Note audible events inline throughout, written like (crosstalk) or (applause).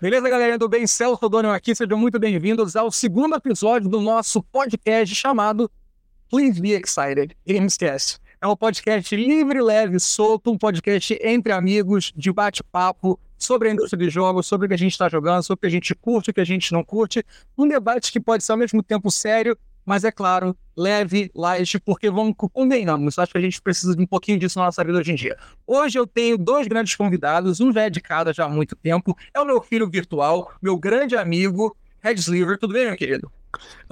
Beleza, galera do bem? Celso Dono aqui, sejam muito bem-vindos ao segundo episódio do nosso podcast chamado Please Be Excited Gamescast. É um podcast livre, leve, solto, um podcast entre amigos, de bate-papo sobre a indústria de jogos, sobre o que a gente está jogando, sobre o que a gente curte, o que a gente não curte. Um debate que pode ser ao mesmo tempo sério, mas é claro, leve, light, porque vamos convenhamos, acho que a gente precisa de um pouquinho disso na nossa vida hoje em dia. Hoje eu tenho dois grandes convidados, um já é de cada já há muito tempo, é o meu filho virtual, meu grande amigo, Red Sliver. Tudo bem, meu querido?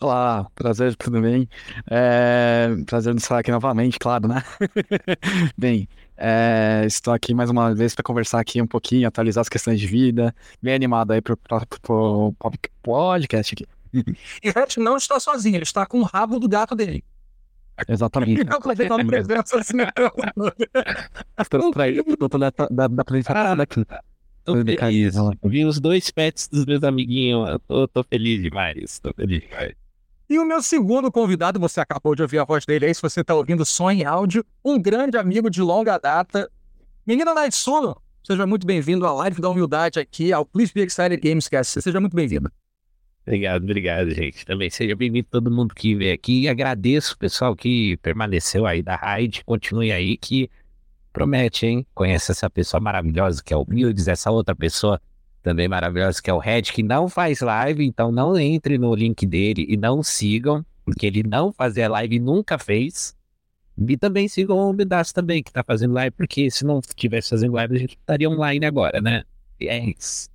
Olá, prazer, tudo bem? É... Prazer de estar aqui novamente, claro, né? (laughs) bem, é... estou aqui mais uma vez para conversar aqui um pouquinho, atualizar as questões de vida, bem animado aí para o podcast aqui. E Hatch não está sozinho, ele está com o rabo do gato dele. Exatamente. Não uma presença assim. Da apresentação daqui. Tô feliz. Vi os dois pets dos meus amiguinhos. Eu tô, tô feliz demais. Tô feliz demais. E o meu segundo convidado, você acabou de ouvir a voz dele aí, se você está ouvindo só em áudio, um grande amigo de longa data. Menina Night Sono, seja muito bem-vindo à live da humildade aqui, ao Please Be Excited Gamescast. Seja muito bem-vindo. Obrigado, obrigado, gente. Também seja bem-vindo todo mundo que veio aqui. Agradeço o pessoal que permaneceu aí da raid. Continue aí que promete, hein? Conhece essa pessoa maravilhosa que é o Mildes, essa outra pessoa também maravilhosa que é o Red, que não faz live, então não entre no link dele e não sigam, porque ele não fazia live e nunca fez. E também sigam o Midas também, que tá fazendo live, porque se não tivesse fazendo live, a gente estaria online agora, né? E é isso.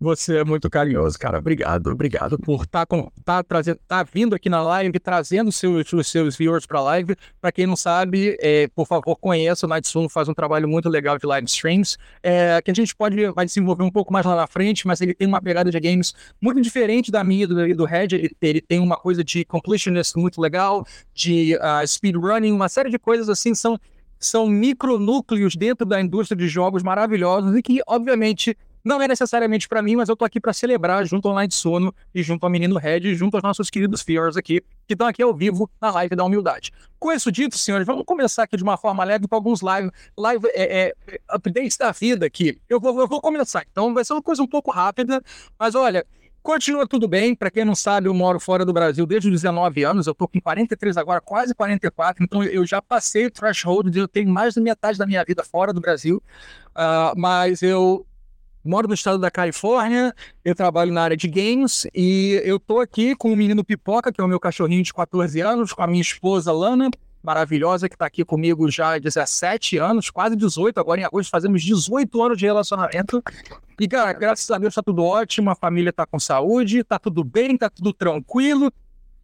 Você é muito carinhoso, cara. Obrigado, obrigado por estar tá tá trazendo, tá vindo aqui na live, trazendo seus, os seus viewers para a live. Para quem não sabe, é, por favor, conheça o Nightsuno, faz um trabalho muito legal de live streams, é, que a gente pode vai desenvolver um pouco mais lá na frente, mas ele tem uma pegada de games muito diferente da minha e do, do Red. Ele, ele tem uma coisa de completionist muito legal, de uh, speedrunning, uma série de coisas assim são são micronúcleos dentro da indústria de jogos maravilhosos e que, obviamente, não é necessariamente para mim, mas eu tô aqui para celebrar junto ao Night Sono e junto ao Menino Red e junto aos nossos queridos Fears aqui, que estão aqui ao vivo na live da humildade. Com isso dito, senhores, vamos começar aqui de uma forma leve com alguns live, live é, é, updates da vida aqui. Eu vou, eu vou começar, então vai ser uma coisa um pouco rápida, mas olha, Continua tudo bem, para quem não sabe, eu moro fora do Brasil desde os 19 anos, eu tô com 43 agora, quase 44, então eu já passei o threshold, eu tenho mais da metade da minha vida fora do Brasil, uh, mas eu moro no estado da Califórnia, eu trabalho na área de games e eu tô aqui com o menino Pipoca, que é o meu cachorrinho de 14 anos, com a minha esposa Lana, maravilhosa, que está aqui comigo já há 17 anos, quase 18, agora em agosto fazemos 18 anos de relacionamento. E, cara, graças a Deus está tudo ótimo, a família está com saúde, está tudo bem, está tudo tranquilo.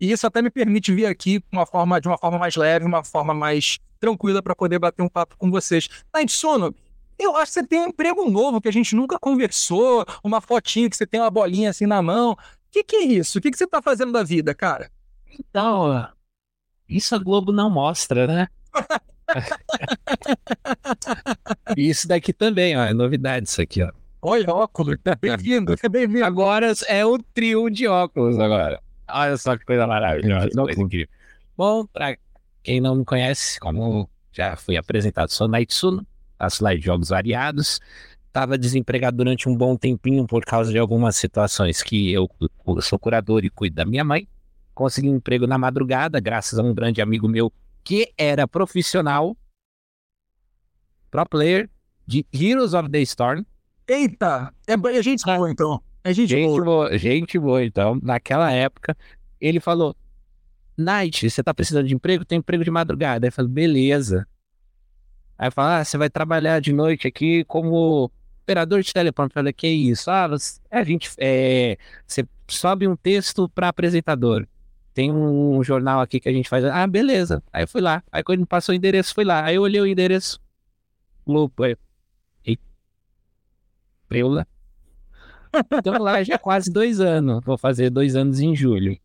E isso até me permite vir aqui uma forma, de uma forma mais leve, uma forma mais tranquila para poder bater um papo com vocês. Tá de sono? Eu acho que você tem um emprego novo que a gente nunca conversou, uma fotinha que você tem uma bolinha assim na mão. O que, que é isso? O que, que você tá fazendo da vida, cara? Então, isso a Globo não mostra, né? (laughs) isso daqui também, ó, é novidade isso aqui, ó. Olha, óculos, tá bem-vindo, é bem-vindo. Agora é o trio de óculos agora. Olha só que coisa maravilhosa, coisa incrível. Bom, pra quem não me conhece, como já fui apresentado, sou Naitsuno, lá de jogos variados. Estava desempregado durante um bom tempinho por causa de algumas situações que eu, eu sou curador e cuido da minha mãe. Consegui um emprego na madrugada, graças a um grande amigo meu que era profissional, pro player de Heroes of the Storm. Eita! É, é gente boa, então. É gente, gente boa. boa. Gente boa, então. Naquela época, ele falou: Night, você tá precisando de emprego? Tem emprego de madrugada. Aí eu falei: beleza. Aí fala, ah, você vai trabalhar de noite aqui como operador de telefone. Eu falei, que isso? Ah, você, a gente, é, você sobe um texto para apresentador. Tem um jornal aqui que a gente faz. Ah, beleza. Aí eu fui lá. Aí quando passou o endereço, fui lá. Aí eu olhei o endereço. Lupa. Aí, e... Preula. (laughs) Então lá já quase dois anos. Vou fazer dois anos em julho.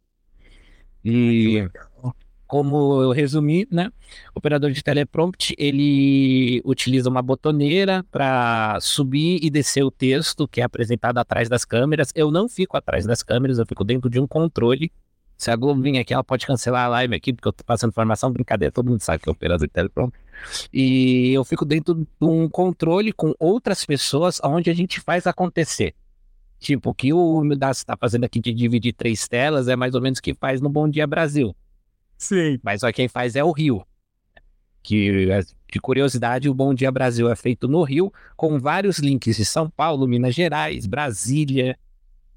E como eu resumi, né? O operador de teleprompt, ele utiliza uma botoneira para subir e descer o texto que é apresentado atrás das câmeras. Eu não fico atrás das câmeras, eu fico dentro de um controle. Se a Globo vir aqui, ela pode cancelar a live aqui, porque eu tô passando informação, brincadeira, todo mundo sabe que é operador de teleprompt. E eu fico dentro de um controle com outras pessoas onde a gente faz acontecer. Tipo, o que o Midas está fazendo aqui de dividir três telas é mais ou menos o que faz no Bom Dia Brasil. Sim. Mas só quem faz é o Rio. Que, de curiosidade, o Bom Dia Brasil é feito no Rio, com vários links de São Paulo, Minas Gerais, Brasília.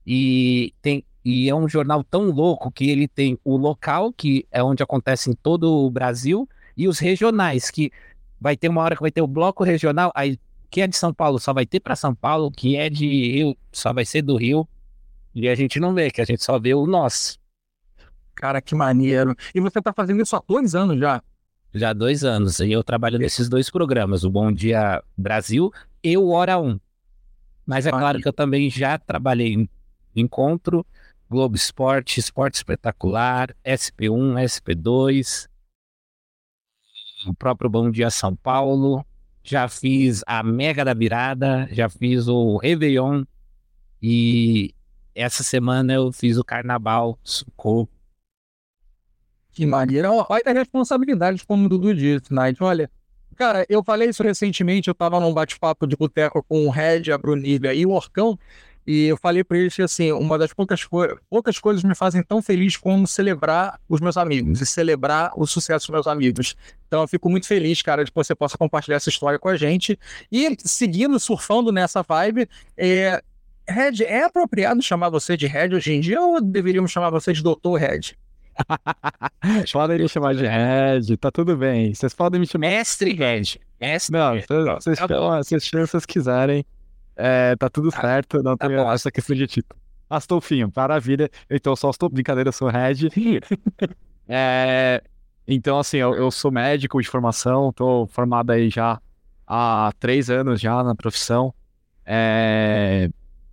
E, tem, e é um jornal tão louco que ele tem o local, que é onde acontece em todo o Brasil, e os regionais, que vai ter uma hora que vai ter o bloco regional, aí que é de São Paulo só vai ter para São Paulo, que é de Rio só vai ser do Rio. E a gente não vê, que a gente só vê o nosso. Cara, que maneiro. E você tá fazendo isso há dois anos já? Já há dois anos. E eu trabalho nesses dois programas, o Bom Dia Brasil e o Hora 1. Mas é claro que eu também já trabalhei em Encontro, Globo Esporte, Esporte Espetacular, SP1, SP2, o próprio Bom Dia São Paulo, já fiz a Mega da Virada, já fiz o Réveillon e essa semana eu fiz o Carnaval Socorro. Que maneira. Olha a responsabilidade, como o Dudu disse, Night. Olha, cara, eu falei isso recentemente, eu tava num bate-papo de boteco com o Red, a Brunilha e o Orcão, e eu falei para eles que, assim, uma das poucas, co poucas coisas me fazem tão feliz como celebrar os meus amigos e celebrar o sucesso dos meus amigos. Então eu fico muito feliz, cara, de que você possa compartilhar essa história com a gente. E seguindo, surfando nessa vibe, é... Red, é apropriado chamar você de Red hoje em dia ou deveríamos chamar você de Doutor Red? (laughs) podem me chamar de Red, tá tudo bem. Vocês podem me chamar. Mestre Red. Mestre. Não, vocês chamam, vocês chamam se vocês quiserem. É, tá tudo tá. certo, não tá tem essa questão de título. Astolfinho, maravilha. Então, só estou brincadeira, eu sou Red. (laughs) é, então, assim, eu, eu, sou médico de formação, tô formado aí já há três anos já na profissão. É,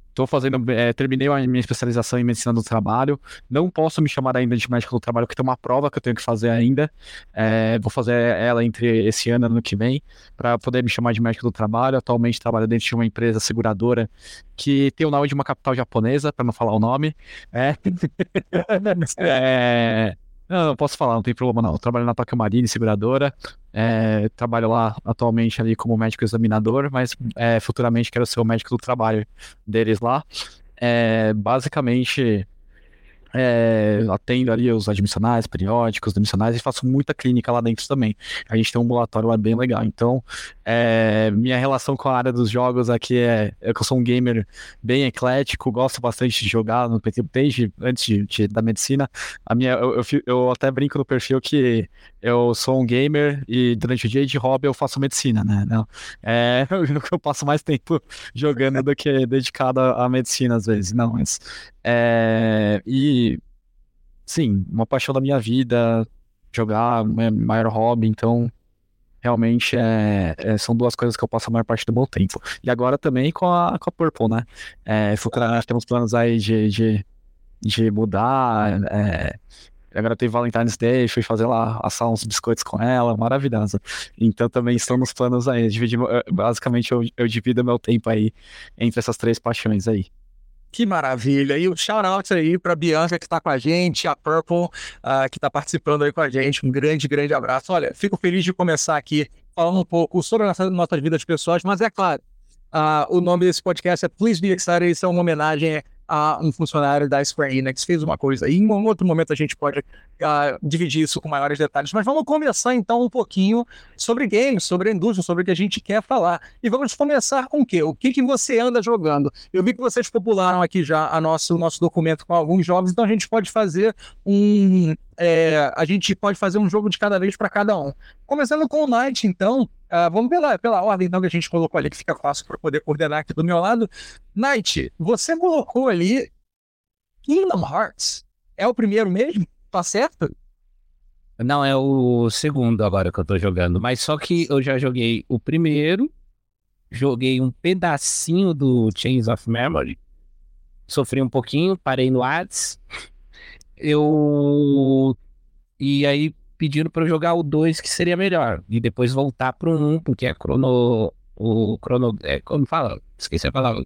Estou fazendo, é, terminei a minha especialização em medicina do trabalho. Não posso me chamar ainda de médico do trabalho, porque tem uma prova que eu tenho que fazer ainda. É, vou fazer ela entre esse ano e ano que vem, para poder me chamar de médico do trabalho. Atualmente trabalho dentro de uma empresa seguradora que tem o nome de uma capital japonesa, para não falar o nome. É. (laughs) é não, não posso falar, não tem problema não. Eu trabalho na Tokyo Marine, seguradora. É, trabalho lá atualmente ali como médico examinador, mas é, futuramente quero ser o médico do trabalho deles lá. É, basicamente, é, atendo ali os admissionais, periódicos, demissionais e faço muita clínica lá dentro também. A gente tem um ambulatório lá bem legal. Então, é, minha relação com a área dos jogos aqui é, é que eu sou um gamer bem eclético, gosto bastante de jogar no PT desde antes de, de, da medicina. A minha, eu, eu, eu, até brinco no perfil que eu sou um gamer e durante o dia de hobby eu faço medicina, né? É, eu, (laughs) eu passo mais tempo jogando do que dedicado à medicina às vezes. Não, mas é, e, sim, uma paixão da minha vida, jogar, meu maior hobby, então realmente é, é, são duas coisas que eu passo a maior parte do meu tempo. E agora também com a, com a Purple, né? É, futuramente temos planos aí de, de, de mudar. É, agora tem Valentine's Day, fui fazer lá, assar uns biscoitos com ela, maravilhosa. Então também estão nos planos aí. Dividir, basicamente eu, eu divido meu tempo aí entre essas três paixões aí. Que maravilha. E um shout-out aí para Bianca que está com a gente, a Purple uh, que está participando aí com a gente. Um grande, grande abraço. Olha, fico feliz de começar aqui falando um pouco sobre a nossa, nossas vidas pessoais, mas é claro, uh, o nome desse podcast é Please Be Excited. Isso é uma homenagem a um funcionário da Square Enix fez uma coisa. E em um outro momento a gente pode uh, dividir isso com maiores detalhes. Mas vamos começar então um pouquinho sobre games, sobre a indústria, sobre o que a gente quer falar. E vamos começar com o quê? O que, que você anda jogando? Eu vi que vocês popularam aqui já a nosso, o nosso documento com alguns jogos, então a gente pode fazer um. É, a gente pode fazer um jogo de cada vez para cada um. Começando com o Night, então, uh, vamos pela, pela ordem então, que a gente colocou ali, que fica fácil para poder coordenar aqui do meu lado. Night, você colocou ali Kingdom Hearts. É o primeiro mesmo? Tá certo? Não, é o segundo agora que eu tô jogando. Mas só que eu já joguei o primeiro, joguei um pedacinho do Chains of Memory, sofri um pouquinho, parei no Hades. Eu. E aí pedindo para eu jogar o 2, que seria melhor. E depois voltar pro 1, um, porque é crono. O crono. É, como fala? Esqueci a palavra.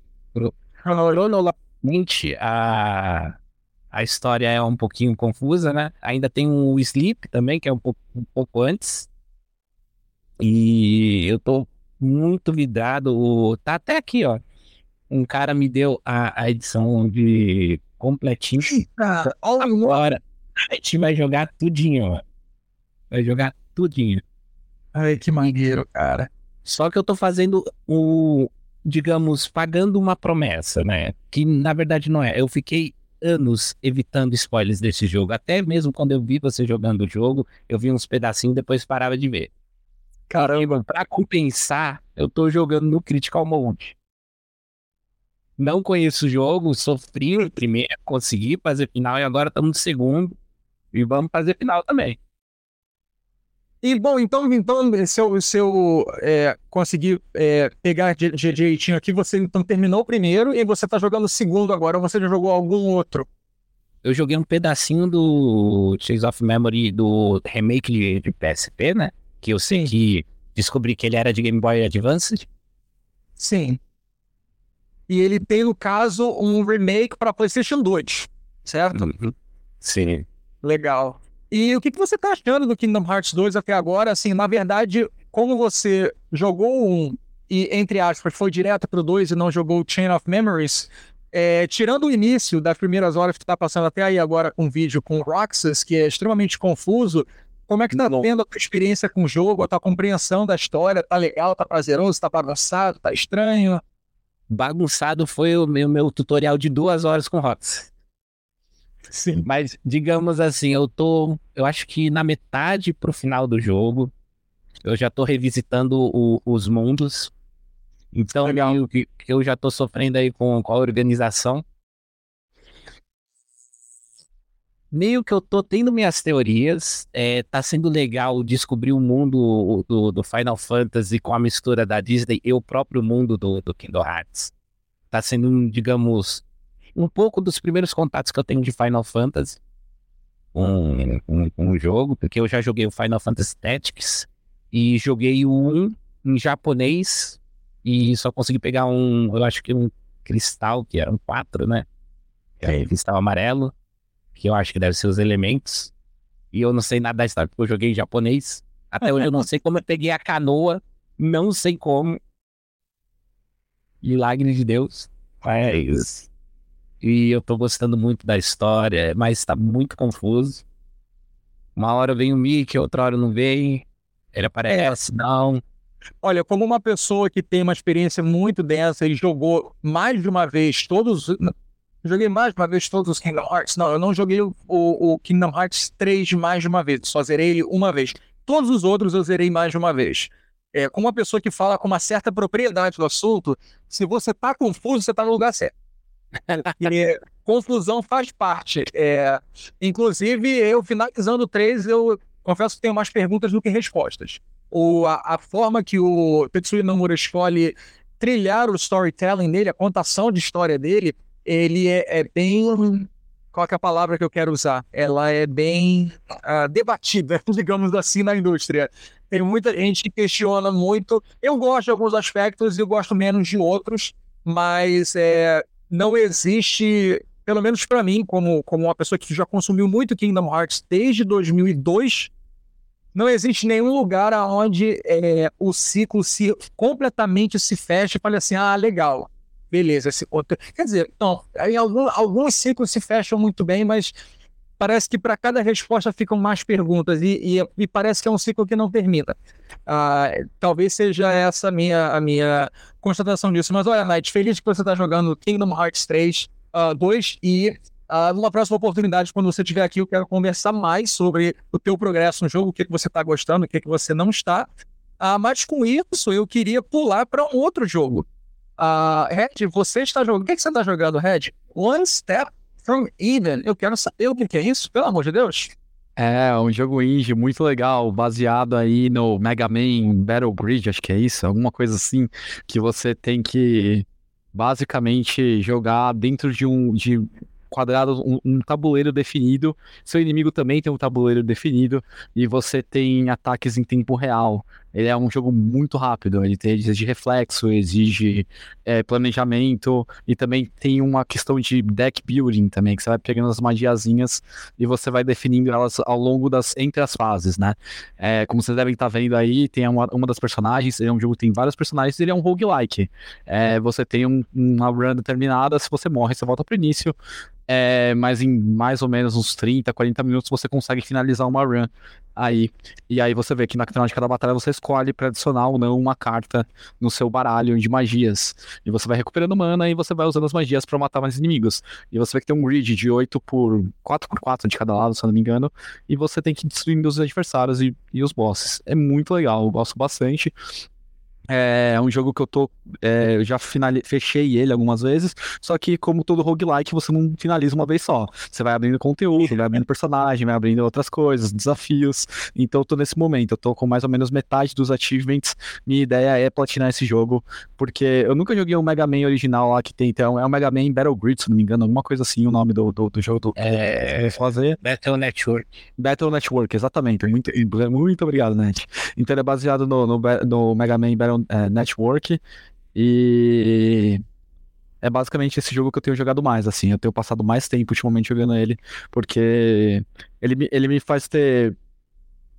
Cronologicamente, a, a história é um pouquinho confusa, né? Ainda tem o Sleep também, que é um pouco, um pouco antes. E eu tô muito vidrado. Tá até aqui, ó. um cara me deu a, a edição de completinho. Ah, Agora, a gente vai jogar tudinho, mano. Vai jogar tudinho. Ai, que maneiro, cara. Só que eu tô fazendo o, digamos, pagando uma promessa, né? Que na verdade não é. Eu fiquei anos evitando spoilers desse jogo. Até mesmo quando eu vi você jogando o jogo, eu vi uns pedacinhos e depois parava de ver. Caramba. Pra compensar, eu tô jogando no Critical Mode. Não conheço o jogo, sofri no primeiro, consegui fazer final e agora estamos no segundo. E vamos fazer final também. E bom, então, então se eu, se eu é, conseguir é, pegar di- di- direitinho aqui, você então terminou o primeiro e você tá jogando o segundo agora, ou você já jogou algum outro? Eu joguei um pedacinho do Chase of Memory do remake de, de PSP, né? Que eu sei Sim. que descobri que ele era de Game Boy Advance. Sim. E ele tem, no caso, um remake para PlayStation 2, certo? Sim. Legal. E o que, que você tá achando do Kingdom Hearts 2 até agora? Assim, na verdade, como você jogou um e, entre aspas, foi direto pro 2 e não jogou o Chain of Memories, é, tirando o início das primeiras horas que tu tá passando até aí agora com o vídeo com o Roxas, que é extremamente confuso, como é que tá Não. tendo a tua experiência com o jogo, a tua compreensão da história? Tá legal, tá prazeroso, tá bagunçado, tá estranho? Bagunçado foi o meu, meu tutorial de duas horas com Rox. Sim. Mas, digamos assim, eu tô. Eu acho que na metade pro final do jogo. Eu já tô revisitando o- os mundos. Então, Legal. que eu já tô sofrendo aí com, com a organização. Meio que eu tô tendo minhas teorias. É, tá sendo legal descobrir o mundo do, do Final Fantasy com a mistura da Disney e o próprio mundo do, do Kingdom Hearts. Tá sendo, digamos, um pouco dos primeiros contatos que eu tenho de Final Fantasy com, com, com o jogo, porque eu já joguei o Final Fantasy Tactics e joguei o 1 em japonês e só consegui pegar um, eu acho que um cristal, que era um 4, né? É cristal amarelo, que eu acho que deve ser os elementos. E eu não sei nada da história, porque eu joguei em japonês. Até hoje eu não sei como eu peguei a canoa, não sei como. Milagre de Deus. Mas. E eu tô gostando muito da história, mas tá muito confuso. Uma hora vem o Mickey, outra hora não vem. Ele aparece, não. Olha, como uma pessoa que tem uma experiência muito densa e jogou mais de uma vez todos. Joguei mais de uma vez todos os Kingdom Hearts. Não, eu não joguei o, o Kingdom Hearts 3 mais de uma vez, só zerei ele uma vez. Todos os outros eu zerei mais de uma vez. É, como uma pessoa que fala com uma certa propriedade do assunto, se você tá confuso, você tá no lugar certo. E, confusão faz parte. É, inclusive, eu finalizando o 3, eu confesso que tenho mais perguntas do que respostas o, a, a forma que o Tetsuya Nomura escolhe trilhar o storytelling dele, a contação de história dele, ele é, é bem. Qual é a palavra que eu quero usar? Ela é bem ah, debatida, (laughs) digamos assim, na indústria. Tem muita gente que questiona muito. Eu gosto de alguns aspectos e eu gosto menos de outros, mas é, não existe, pelo menos para mim, como, como uma pessoa que já consumiu muito Kingdom Hearts desde 2002, não existe nenhum lugar onde é, o ciclo se completamente se fecha e fale assim, ah, legal, beleza. Esse outro... Quer dizer, não, em algum, alguns ciclos se fecham muito bem, mas parece que para cada resposta ficam mais perguntas e, e, e, parece que é um ciclo que não termina. Ah, talvez seja essa a minha, a minha constatação disso. Mas olha, Night, feliz que você está jogando Kingdom Hearts 3, uh, 2 e Uh, numa próxima oportunidade, quando você estiver aqui, eu quero conversar mais sobre o teu progresso no jogo, o que, que você está gostando, o que, que você não está. Uh, mas com isso, eu queria pular para um outro jogo. Uh, Red, você está jogando. O que, que você está jogando, Red? One Step from Eden. Eu quero saber o que, é isso, pelo amor de Deus. É, um jogo indie muito legal, baseado aí no Mega Man Battle Grid, acho que é isso, alguma coisa assim, que você tem que basicamente jogar dentro de um de quadrado, um, um, tabuleiro definido. Seu inimigo também tem um tabuleiro definido e você tem ataques em tempo real. Ele é um jogo muito rápido, ele exige reflexo, exige é, planejamento e também tem uma questão de deck building também, que você vai pegando as magiazinhas e você vai definindo elas ao longo das entre as fases, né? É, como vocês devem estar vendo aí, tem uma, uma das personagens, ele é um jogo que tem vários personagens, ele é um roguelike. É, você tem um, uma run determinada, se você morre, você volta pro início. É, mas em mais ou menos uns 30, 40 minutos você consegue finalizar uma run aí. E aí você vê que na final de cada batalha você escolhe para adicionar ou não uma carta no seu baralho de magias. E você vai recuperando mana e você vai usando as magias para matar mais inimigos. E você vê que tem um grid de 8 por 4 por 4 de cada lado, se eu não me engano. E você tem que destruir os adversários e, e os bosses. É muito legal, eu gosto bastante. É um jogo que eu tô. É, eu já finali... fechei ele algumas vezes. Só que, como todo roguelike, você não finaliza uma vez só. Você vai abrindo conteúdo, (laughs) vai abrindo personagem, vai abrindo outras coisas, desafios. Então eu tô nesse momento. Eu tô com mais ou menos metade dos achievements. Minha ideia é platinar esse jogo. Porque eu nunca joguei um Mega Man original lá que tem. Então, é o Mega Man Battle Grid, se não me engano, alguma coisa assim, o nome do, do, do jogo do. É, fazer. Battle Network. Battle Network, exatamente. Muito, muito obrigado, Net. Então ele é baseado no, no, no Mega Man Battle é, Network. E é basicamente esse jogo que eu tenho jogado mais, assim. Eu tenho passado mais tempo ultimamente jogando ele, porque ele, ele me faz ter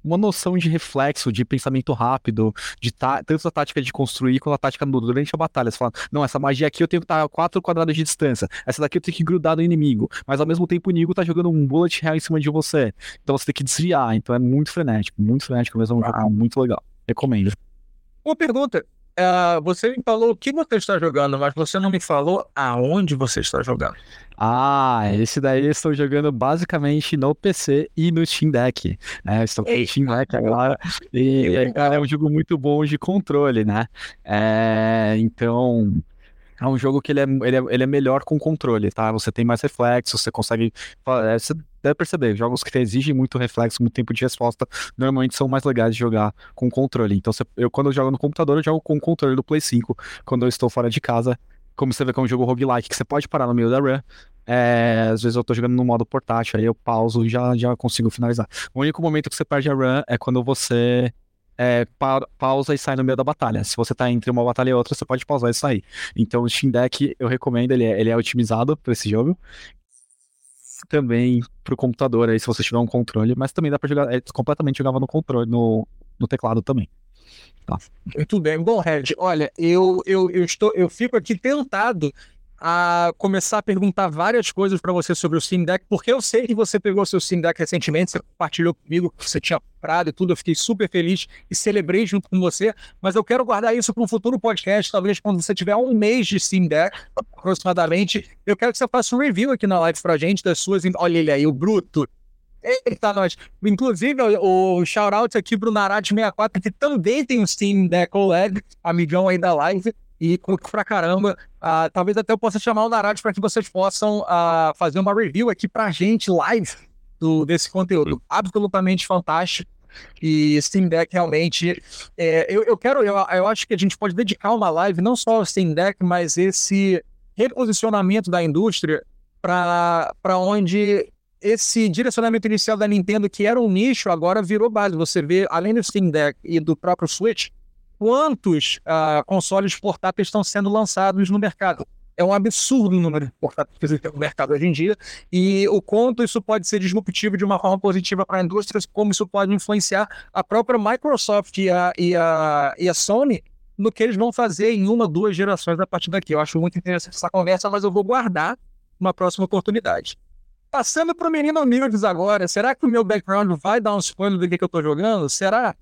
uma noção de reflexo, de pensamento rápido, de tá, tanto a tática de construir quanto a tática durante a batalha. Você fala, não, essa magia aqui eu tenho que estar a 4 quadrados de distância, essa daqui eu tenho que grudar no inimigo, mas ao mesmo tempo o inimigo tá jogando um bullet real em cima de você. Então você tem que desviar, então é muito frenético, muito frenético mesmo, é um jogo muito legal. Recomendo. Uma pergunta. Uh, você me falou o que você está jogando, mas você não me falou aonde você está jogando. Ah, esse daí eu estou jogando basicamente no PC e no Steam Deck. Né? Estou com o Steam Deck agora. E, cara, é um jogo muito bom de controle, né? É, então, é um jogo que ele é, ele, é, ele é melhor com controle, tá? Você tem mais reflexo, você consegue. É, você deve perceber, jogos que exigem muito reflexo, muito tempo de resposta, normalmente são mais legais de jogar com controle. Então, eu, quando eu jogo no computador, eu jogo com o controle do Play 5. Quando eu estou fora de casa, como você vê que é um jogo roguelike, que você pode parar no meio da run. É, às vezes eu tô jogando no modo portátil, aí eu pauso e já, já consigo finalizar. O único momento que você perde a run é quando você é, pa pausa e sai no meio da batalha. Se você tá entre uma batalha e outra, você pode pausar e sair. Então o Steam Deck eu recomendo, ele é, ele é otimizado para esse jogo. Também pro computador aí, se você tiver um controle, mas também dá para jogar, é completamente jogável no controle, no, no teclado também. Tá. Muito bem. Bom, Red, olha, eu, eu, eu, estou, eu fico aqui tentado a começar a perguntar várias coisas para você sobre o Steam Deck, porque eu sei que você pegou seu Steam Deck recentemente, você compartilhou comigo que você tinha comprado e tudo, eu fiquei super feliz e celebrei junto com você, mas eu quero guardar isso para um futuro podcast, talvez quando você tiver um mês de Steam Deck, aproximadamente, eu quero que você faça um review aqui na live pra gente das suas... Olha ele aí, o Bruto, Eita, nós. Inclusive, o, o shout-out aqui pro Narad64, que também tem um Steam Deck OLED, amigão aí da live e curto pra caramba. Uh, talvez até eu possa chamar o Narad para que vocês possam uh, fazer uma review aqui pra gente live do, desse conteúdo. Absolutamente fantástico. E Steam Deck realmente. É, eu, eu quero, eu, eu acho que a gente pode dedicar uma live não só ao Steam Deck, mas esse reposicionamento da indústria para onde esse direcionamento inicial da Nintendo, que era um nicho, agora virou base. Você vê, além do Steam Deck e do próprio Switch, quantos uh, consoles portáteis estão sendo lançados no mercado. É um absurdo o número de portáteis que existem no mercado hoje em dia e o quanto isso pode ser disruptivo de uma forma positiva para a indústria, como isso pode influenciar a própria Microsoft e a, e a, e a Sony no que eles vão fazer em uma, duas gerações a partir daqui. Eu acho muito interessante essa conversa, mas eu vou guardar uma próxima oportunidade. Passando para o Menino Humildes agora, será que o meu background vai dar um spoiler do que, que eu estou jogando? Será?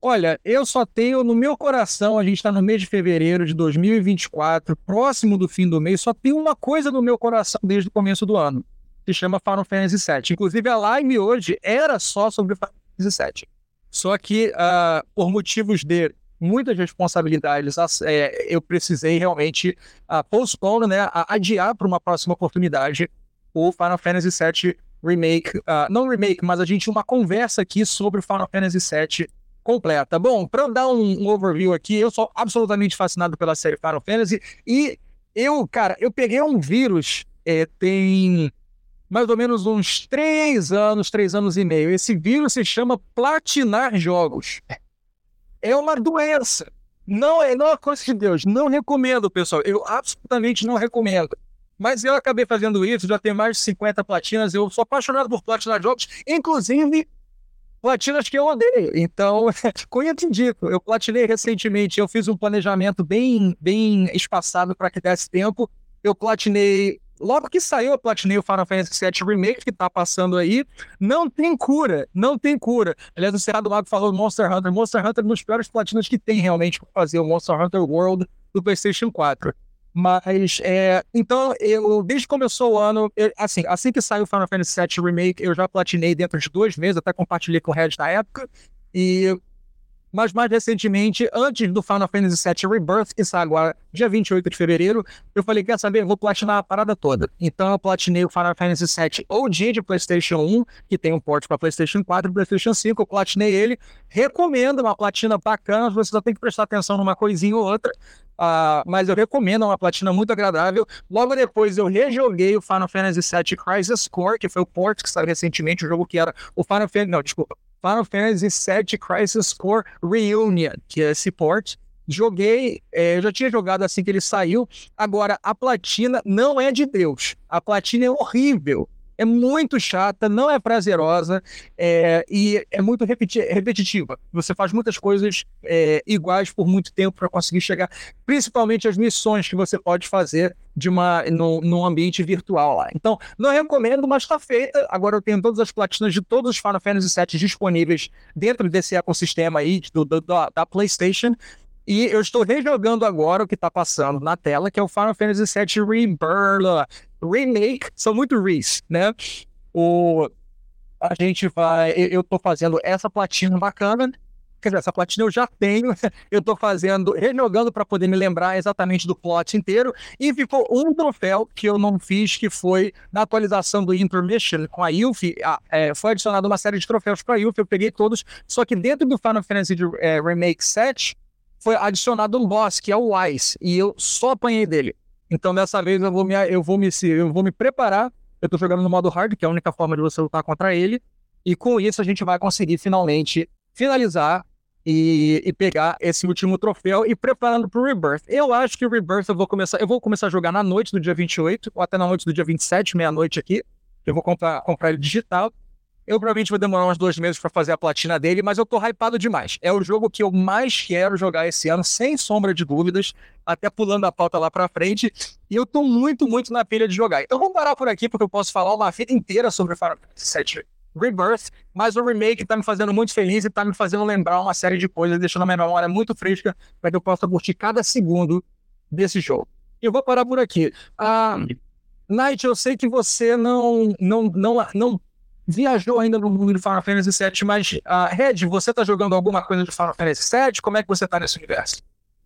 Olha, eu só tenho no meu coração, a gente está no mês de fevereiro de 2024, próximo do fim do mês, só tem uma coisa no meu coração desde o começo do ano, que chama Final Fantasy VII. Inclusive, a live hoje era só sobre Final Fantasy VII. Só que, uh, por motivos de muitas responsabilidades, é, eu precisei realmente uh, postpone, né, adiar para uma próxima oportunidade o Final Fantasy VII Remake, uh, não remake, mas a gente uma conversa aqui sobre o Final Fantasy VII completa. Bom, para dar um, um, overview aqui, eu sou absolutamente fascinado pela série Final Fantasy e eu, cara, eu peguei um vírus é, tem mais ou menos uns três anos, três anos e meio. Esse vírus se chama platinar jogos. é uma doença. Não é, não é coisa de Deus. Não recomendo, pessoal. Eu absolutamente não recomendo. Mas eu acabei fazendo isso, já tenho mais de 50 platinas. Eu sou apaixonado por platina jogos, inclusive platinas que eu odeio. Então, (laughs) cunha te indico. Eu platinei recentemente, eu fiz um planejamento bem, bem espaçado para que desse tempo. Eu platinei Logo que saiu, eu platinei o Final Fantasy VII Remake, que tá passando aí. Não tem cura, não tem cura. Aliás, o Cerrado Mago falou Monster Hunter. Monster Hunter é um dos piores platinas que tem realmente para fazer o Monster Hunter World do PlayStation 4. Mas, é, então, eu, desde que começou o ano, eu, assim, assim que saiu o Final Fantasy VII Remake, eu já platinei dentro de dois meses, até compartilhei com o Red na época. E mas mais recentemente, antes do Final Fantasy VII Rebirth, que sai agora dia 28 de fevereiro, eu falei, quer saber, vou platinar a parada toda. Então eu platinei o Final Fantasy VII OG de PlayStation 1, que tem um port para PlayStation 4 e PlayStation 5, eu platinei ele. Recomendo uma platina bacana, você só tem que prestar atenção numa coisinha ou outra. Uh, mas eu recomendo, é uma platina muito agradável. Logo depois eu rejoguei o Final Fantasy VII Crisis Core, que foi o port que saiu recentemente, o jogo que era o Final Fantasy, não, desculpa, Final Fantasy VII Crisis Core Reunion, que é esse port. Joguei, é, eu já tinha jogado assim que ele saiu. Agora, a platina não é de Deus. A platina é horrível é muito chata, não é prazerosa é, e é muito repeti repetitiva. Você faz muitas coisas é, iguais por muito tempo para conseguir chegar, principalmente as missões que você pode fazer de uma no, num ambiente virtual lá. Então, não recomendo, mas está feita. Agora eu tenho todas as platinas de todos os Final Fantasy VII disponíveis dentro desse ecossistema aí do, do, da, da PlayStation. E eu estou rejogando agora o que está passando na tela, que é o Final Fantasy VII Rebirth, remake, são muito res, né? O, a gente vai. Eu tô fazendo essa platina bacana. Quer dizer, essa platina eu já tenho, (laughs) eu tô fazendo, rejogando para poder me lembrar exatamente do plot inteiro. E ficou um troféu que eu não fiz, que foi na atualização do Intermission com a Yuffie. é, foi adicionado uma série de troféus para a Yuffie, eu peguei todos. Só que dentro do Final Fantasy é, Remake 7, foi adicionado um boss, que é o Wise. E eu só apanhei dele. Então dessa vez eu vou me, eu vou me, eu vou me preparar. Eu tô jogando no modo hard, que é a única forma de você lutar contra ele. E com isso a gente vai conseguir finalmente finalizar e, e pegar esse último troféu e preparando para o Rebirth. Eu acho que o Rebirth eu vou começar, eu vou começar a jogar na noite do dia 28 ou até na noite do dia 27, meia-noite aqui. Eu vou comprar, comprar ele digital eu provavelmente vou demorar uns dois meses para fazer a platina dele, mas eu tô hypado demais. É o jogo que eu mais quero jogar esse ano, sem sombra de dúvidas, até pulando a pauta lá pra frente. E eu tô muito, muito na pilha de jogar. Então vamos parar por aqui, porque eu posso falar uma fita inteira sobre Final Fantasy VII Rebirth, mas o remake tá me fazendo muito feliz e tá me fazendo lembrar uma série de coisas, deixando a minha memória muito fresca para que eu possa curtir cada segundo desse jogo. Eu vou parar por aqui. Ah, Night, eu sei que você não, não, não, não viajou ainda no mundo de Final Fantasy VII, mas, uh, Red, você tá jogando alguma coisa de Final Fantasy VII? Como é que você tá nesse universo?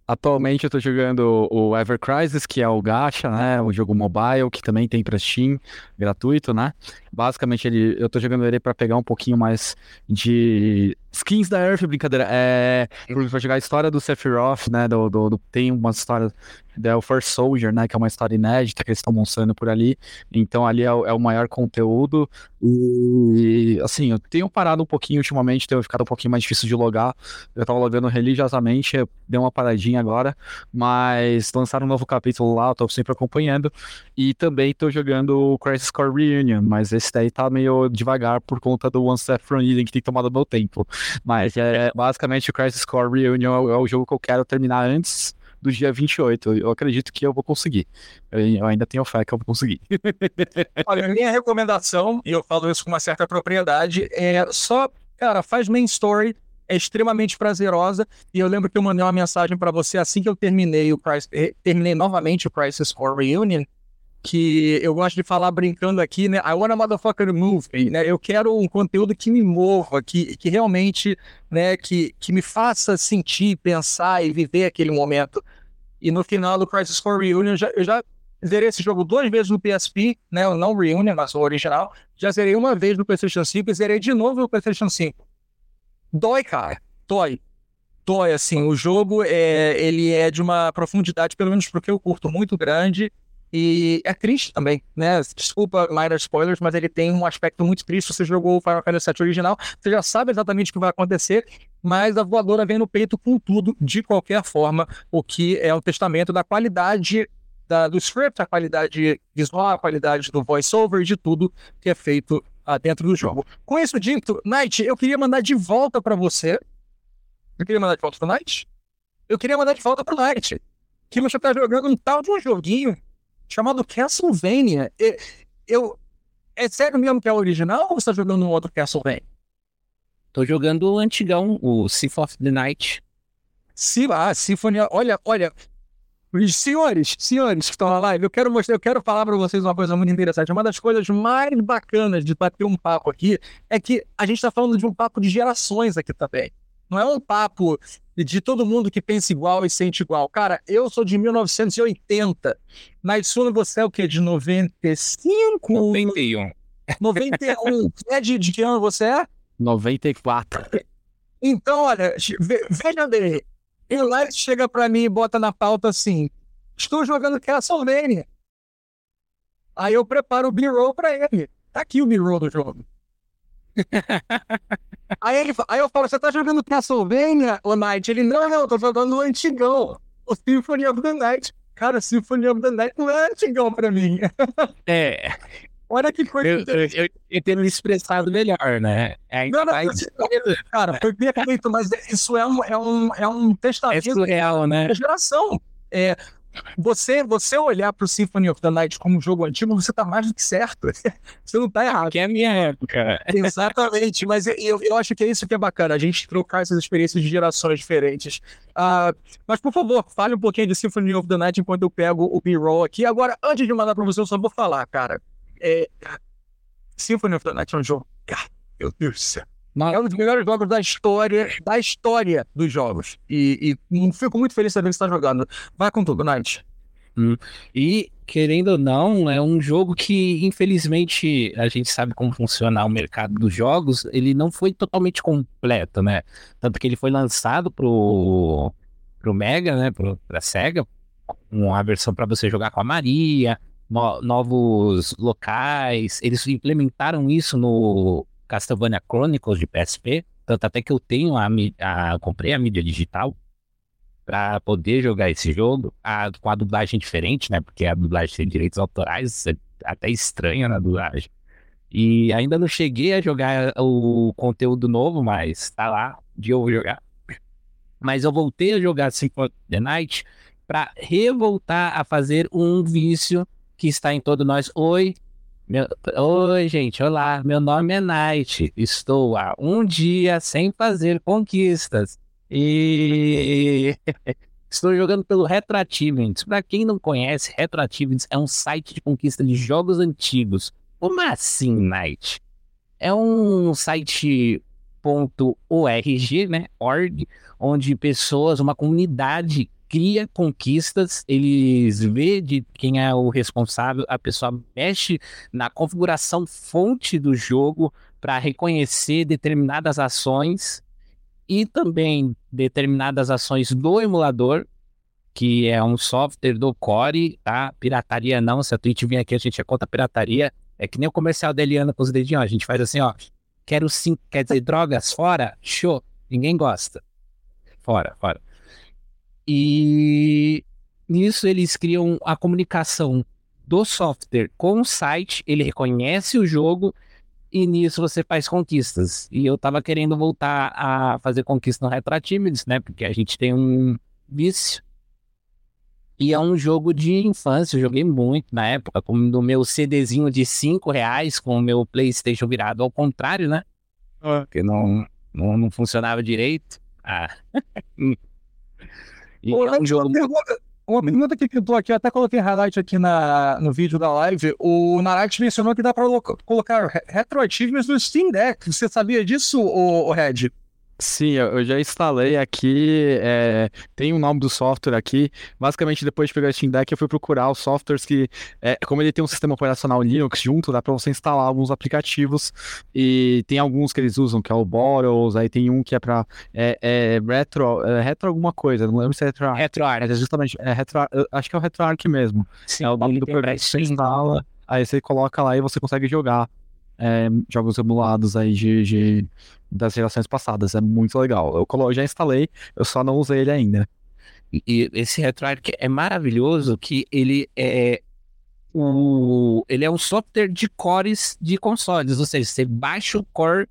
Atualmente eu tô jogando o Ever Crisis, que é o gacha, né? O jogo mobile, que também tem pra Steam, gratuito, né? Basicamente, ele, eu tô jogando ele para pegar um pouquinho mais de skins da Earth, brincadeira. É, pra jogar a história do Sephiroth, né? Do, do, do, tem uma história da First Soldier, né? Que é uma história inédita que eles estão mostrando por ali. Então ali é o, é o maior conteúdo. E assim, eu tenho parado um pouquinho ultimamente, tenho ficado um pouquinho mais difícil de logar. Eu tava logando religiosamente, dei uma paradinha agora, mas lançaram um novo capítulo lá, eu tô sempre acompanhando. E também tô jogando o Crisis Core Reunion, mas esse esse daí tá meio devagar por conta do One Step From Eden, que tem tomado meu tempo. Mas é, basicamente o Crisis Core Reunion é o jogo que eu quero terminar antes do dia 28. Eu acredito que eu vou conseguir. Eu ainda tenho fé que eu vou conseguir. (laughs) Olha, minha recomendação, e eu falo isso com uma certa propriedade, é só, cara, faz main story, é extremamente prazerosa. E eu lembro que eu mandei uma mensagem para você assim que eu terminei o Crisis, eh, terminei novamente o Crisis Core Reunion que eu gosto de falar brincando aqui, né? I want a motherfucker movie, né? Eu quero um conteúdo que me mova, que, que realmente, né, que, que me faça sentir, pensar e viver aquele momento. E no final do Crisis Core Reunion, já, eu já zerei esse jogo duas vezes no PSP, né? Não Reunion, mas o original. Já zerei uma vez no PlayStation 5 e zerei de novo no PlayStation 5. Dói, cara. Dói. Dói, assim. O jogo, é, ele é de uma profundidade, pelo menos porque eu curto, muito grande E é triste também, né? Desculpa, minor spoilers, mas ele tem um aspecto muito triste. Você jogou o Final Fantasy VII original, você já sabe exatamente o que vai acontecer, mas a voadora vem no peito com tudo, de qualquer forma, o que é um testamento da qualidade da, do script, a qualidade visual, a qualidade do voiceover, de tudo que é feito ah, dentro do jogo. Com isso dito, Knight, eu queria mandar de volta para você. Eu queria mandar de volta pro Knight? Eu queria mandar de volta pro Knight. Que você tá jogando um tal de um joguinho chamado Castlevania. Eu, eu, é sério mesmo que é original ou você tá jogando um outro Castlevania? Tô jogando o antigão, o Symphony of the Night. Sim, ah, Symphony. Olha, olha. Senhores, senhores que estão na live, eu quero mostrar, eu quero falar para vocês uma coisa muito interessante. Uma das coisas mais bacanas de bater um papo aqui é que a gente está falando de um papo de gerações aqui também. Não é um papo de todo mundo que pensa igual e sente igual. Cara, eu sou de 1980. Na Itsuna você é o quê? De 95? 91. 91. é de, de que ano você é? 94. Então, olha, veja bem, o Light chega pra mim e bota na pauta assim: Estou jogando Castlevania. Aí eu preparo o B-roll pra ele. Tá aqui o B-roll do jogo. (laughs) aí, ele, aí eu falo: Você tá jogando Castlevania, o Knight? Ele: Não, não, eu tô jogando o antigão. O Symphony of the Night. Cara, Symphony of the Night não é antigão pra mim. (laughs) é. Olha que coisa. Eu, eu, eu, tenho me expressado melhor, né? É, não, não, mas, cara, foi perfeito, mas isso é um, é um, é um testamento. É surreal, né? Geração. É, você, você olhar para o Symphony of the Night como um jogo antigo, você tá mais do que certo. (laughs) Você não tá errado. Que é a minha época. Exatamente, mas eu, eu acho que é isso que é bacana, a gente trocar essas experiências de gerações diferentes. Uh, mas, por favor, fale um pouquinho de Symphony of the Night enquanto eu pego o B-roll aqui. Agora, antes de mandar para você, eu só vou falar, cara. É... Symphony of the Night é um jogo. meu Deus do céu. É um dos melhores jogos da história, da história dos jogos. E, e fico muito feliz sabendo que você está jogando. Vai com tudo, Night. Hum. E, querendo ou não, é um jogo que, infelizmente, a gente sabe como funciona o mercado dos jogos, ele não foi totalmente completo, né? Tanto que ele foi lançado pro, pro Mega, né? Pro, pra SEGA, uma versão para você jogar com a Maria, no, novos locais. Eles implementaram isso no Castlevania Chronicles de PSP. Tanto até que eu tenho a, a comprei a mídia digital para poder jogar esse jogo a, com a dublagem diferente, né? Porque a dublagem tem direitos autorais, é até estranha na dublagem. E ainda não cheguei a jogar o conteúdo novo, mas tá lá, de eu jogar. Mas eu voltei a jogar Symphony of the Night para revoltar a fazer um vício que está em todo nós. Oi, meu... oi, gente, olá, meu nome é Night. Estou há um dia sem fazer conquistas e (laughs) estou jogando pelo Retroachievements. Para quem não conhece, Retroachievements é um site de conquista de jogos antigos. Como assim, Night? É um site .org, né, org, onde pessoas, uma comunidade cria conquistas, eles vê de quem é o responsável, a pessoa mexe na configuração fonte do jogo para reconhecer determinadas ações e também determinadas ações do emulador, que é um software do Core, tá? Pirataria não, se a Twitch vir aqui a gente é contra pirataria, é que nem o comercial da Eliana com os dedinhos, a gente faz assim, ó, quero sim, quer dizer, drogas, fora, show, ninguém gosta. Fora, fora. E nisso eles criam a comunicação do software com o site, ele reconhece o jogo e nisso você faz conquistas. E eu tava querendo voltar a fazer conquista no Retroatives, né? Porque a gente tem um vício. E é um jogo de infância, eu joguei muito na época, com o meu CDzinho de 5 reais, com o meu Playstation virado ao contrário, né? Porque não, não, não funcionava direito. Ah. (laughs) E Ô, é um jogo... uma, pergunta, uma pergunta que pintou aqui, eu até coloquei highlight aqui na, no vídeo da live. O Narat mencionou que dá para colocar retroativos no Steam Deck. Você sabia disso, o, o Red? Sim, eu já instalei aqui, é, tem o nome do software aqui. Basicamente, depois de pegar o Steam Deck, eu fui procurar os softwares que, é, como ele tem um sistema operacional Linux junto, dá para você instalar alguns aplicativos. E tem alguns que eles usam, que é o Bottles, aí tem um que é para é, é, retro, é, retro alguma coisa, não lembro se é retro. RetroArch. É justamente, é retro, acho que é o RetroArch mesmo. Sim, É o nome do programa que você instala, aí você coloca lá e você consegue jogar é, jogos emulados aí de, de- das gerações passadas. É muito legal. Eu colo- já instalei, eu só não usei ele ainda. E esse RetroArch é maravilhoso que ele é o ele é um software de cores de consoles, ou seja, você baixa o core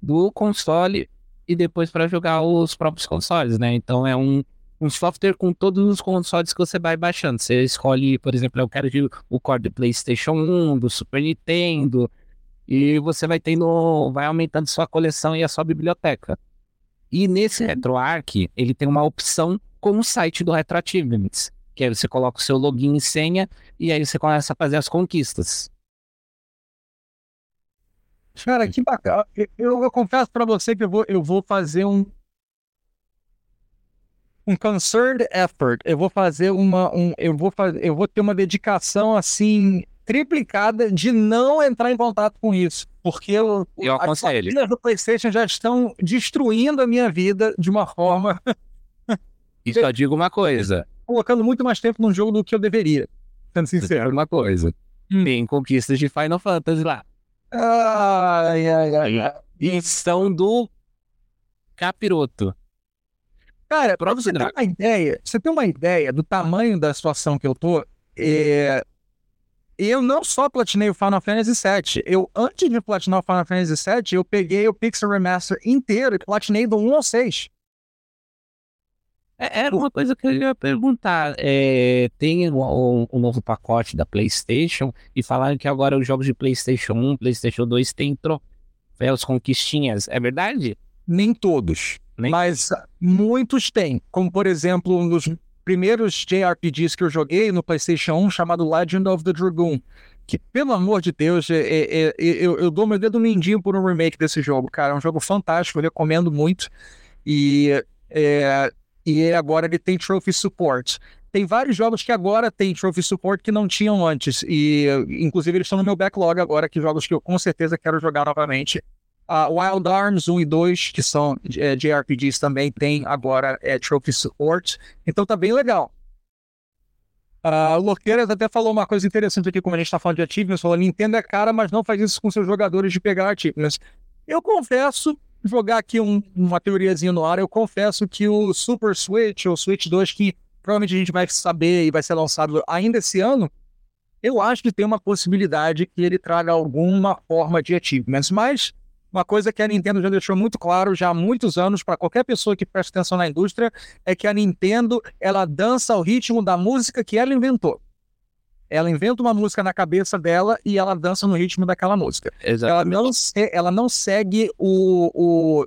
do console e depois para jogar os próprios consoles, né? Então é um, um software com todos os consoles que você vai baixando. Você escolhe, por exemplo, eu quero o core do PlayStation 1, do Super Nintendo, e você vai tendo, vai aumentando sua coleção e a sua biblioteca. E nesse RetroArch, ele tem uma opção com o site do Retroachievements, que aí você coloca o seu login e senha e aí você começa a fazer as conquistas. Cara, que bacana. Eu, eu- eu confesso pra você que eu vou, eu vou fazer um. Um concerned effort. Eu vou fazer uma. Um, eu, vou fazer, eu vou ter uma dedicação assim. Triplicada de não entrar em contato com isso. Porque eu, Eu as famílias do PlayStation já estão destruindo a minha vida de uma forma. (laughs) E só digo uma coisa, colocando muito mais tempo num jogo do que eu deveria. Sendo sincero. uma coisa. Hum. Tem conquistas de Final Fantasy lá. Ai, ai, ai, ai. E são do Capiroto. Cara, pra você ter uma ideia, você tem uma ideia do tamanho da situação que eu tô, é, eu não só platinei o Final Fantasy VII, eu, antes de platinar o Final Fantasy VII, eu peguei o Pixel Remaster inteiro e platinei do 1 ao 6. É, Era uma coisa que eu ia perguntar. É, tem o, o- o novo pacote da PlayStation e falaram que agora os jogos de PlayStation 1, PlayStation 2 têm troféus, conquistinhas. É verdade? Nem todos, Nem- mas muitos têm, como por exemplo, um dos primeiros JRPGs que eu joguei no PlayStation 1, chamado Legend of the Dragoon, que, pelo amor de Deus, é- é- é- eu, eu dou meu dedo mindinho por um remake desse jogo, cara. É um jogo fantástico, eu recomendo muito. E, é, e agora ele tem Trophy Support. Tem vários jogos que agora tem Trophy Support que não tinham antes. E, inclusive, eles estão no meu backlog agora, que jogos que eu com certeza quero jogar novamente. A Wild Arms 1 e 2, que são é, JRPGs também, tem agora é, Trophy Support. Então tá bem legal. A Loqueiras até falou uma coisa interessante aqui, como a gente tá falando de achievements, falou, Nintendo é cara, mas não faz isso com seus jogadores de pegar achievements. Eu confesso, jogar aqui um- uma teoriazinha no ar, eu confesso que o Super Switch, ou Switch 2, que provavelmente a gente vai saber e vai ser lançado ainda esse ano, eu acho que tem uma possibilidade que ele traga alguma forma de achievements, mas uma coisa que a Nintendo já deixou muito claro já há muitos anos para qualquer pessoa que presta atenção na indústria é que a Nintendo ela dança ao ritmo da música que ela inventou. Ela inventa uma música na cabeça dela e ela dança no ritmo daquela música. Ela não, ela não segue o, o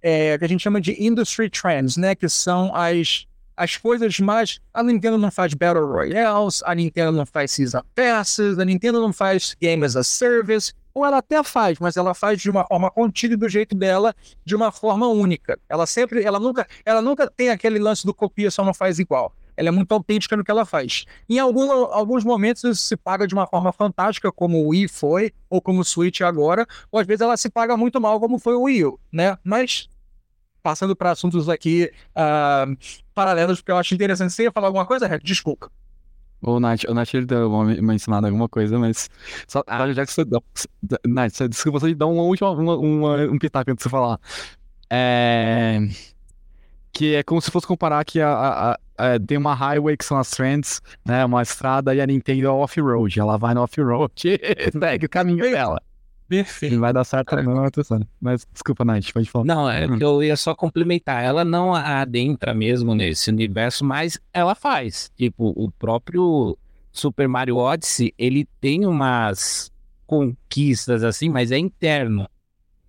é, que a gente chama de industry trends, né? Que são as, as coisas mais. A Nintendo não faz Battle Royales, a Nintendo não faz Season Passes, a Nintendo não faz Game as a Service, ou ela até faz, mas ela faz de uma forma contida e do jeito dela, de uma forma única. Ela sempre, ela nunca, ela nunca tem aquele lance do copia só não faz igual. Ela é muito autêntica no que ela faz. Em algum, alguns momentos isso se paga de uma forma fantástica, como o Wii foi, ou como o Switch agora, ou às vezes ela se paga muito mal, como foi o Wii U, né? Mas, passando para assuntos aqui ah, paralelos, porque eu acho interessante. Você ia falar alguma coisa? Desculpa. O Nath, o Nath ele deu uma, ensinada alguma coisa, mas. Só, Ah. já que você. Nath, você- desculpa, você dá uma última, uma, uma- um pitaco antes de você falar. É. Que é como se fosse comparar que a, a- a- a- tem uma highway que são as trends, né? Uma estrada e a Nintendo é off-road. Ela vai no off-road (laughs) e segue o caminho dela. Perfeito. Não vai dar certo, não, eu tô pensando. Mas desculpa, Nath, pode falar. Não, é Hum. que eu ia só complementar. Ela não adentra mesmo nesse universo, mas ela faz. Tipo, o próprio Super Mario Odyssey, ele tem umas conquistas assim, mas é interno.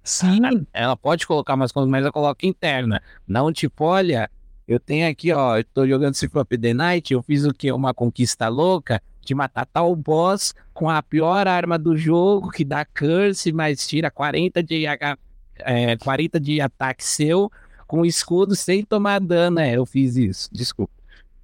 Sim. Ela pode colocar umas coisas, mas ela coloca interna. Não tipo, olha, eu tenho aqui, ó, eu tô jogando of the Night, eu fiz o quê? Uma conquista louca de matar tal boss com a pior arma do jogo, que dá curse, mas tira 40 de IH. é, 40 de ataque seu com escudo sem tomar dano. É, eu fiz isso, desculpa.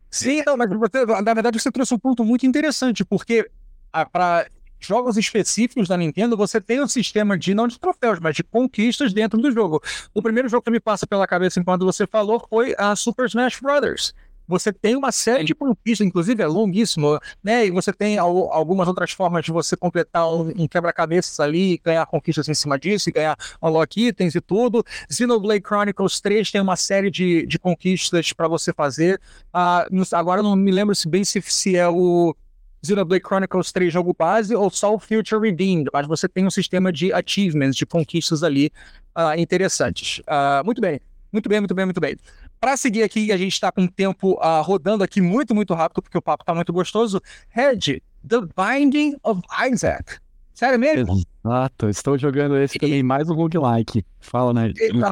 Sim, não, mas você, na verdade você trouxe um ponto muito interessante, porque ah, para jogos específicos da Nintendo, você tem um sistema de, não de troféus, mas de conquistas dentro do jogo. O primeiro jogo que me passa pela cabeça enquanto você falou foi a Super Smash Bros você tem uma série de conquistas, inclusive é longuíssimo, né? E você tem al algumas outras formas de você completar um, um quebra-cabeças ali, ganhar conquistas em cima disso, e ganhar unlock itens e tudo. Xenoblade Chronicles 3 tem uma série de, de conquistas para você fazer. Ah, agora não me lembro se bem se, se é o Xenoblade Chronicles 3 jogo base ou só o Future Redeemed, mas você tem um sistema de achievements, de conquistas ali ah, interessantes. Ah, muito bem, muito bem, muito bem, muito bem. Para seguir aqui, a gente está com o tempo uh, rodando aqui muito, muito rápido, porque o papo está muito gostoso. Red, The Binding of Isaac. Sério mesmo? Exato, estou jogando esse também, mais um roguelike. Fala, né? Eita.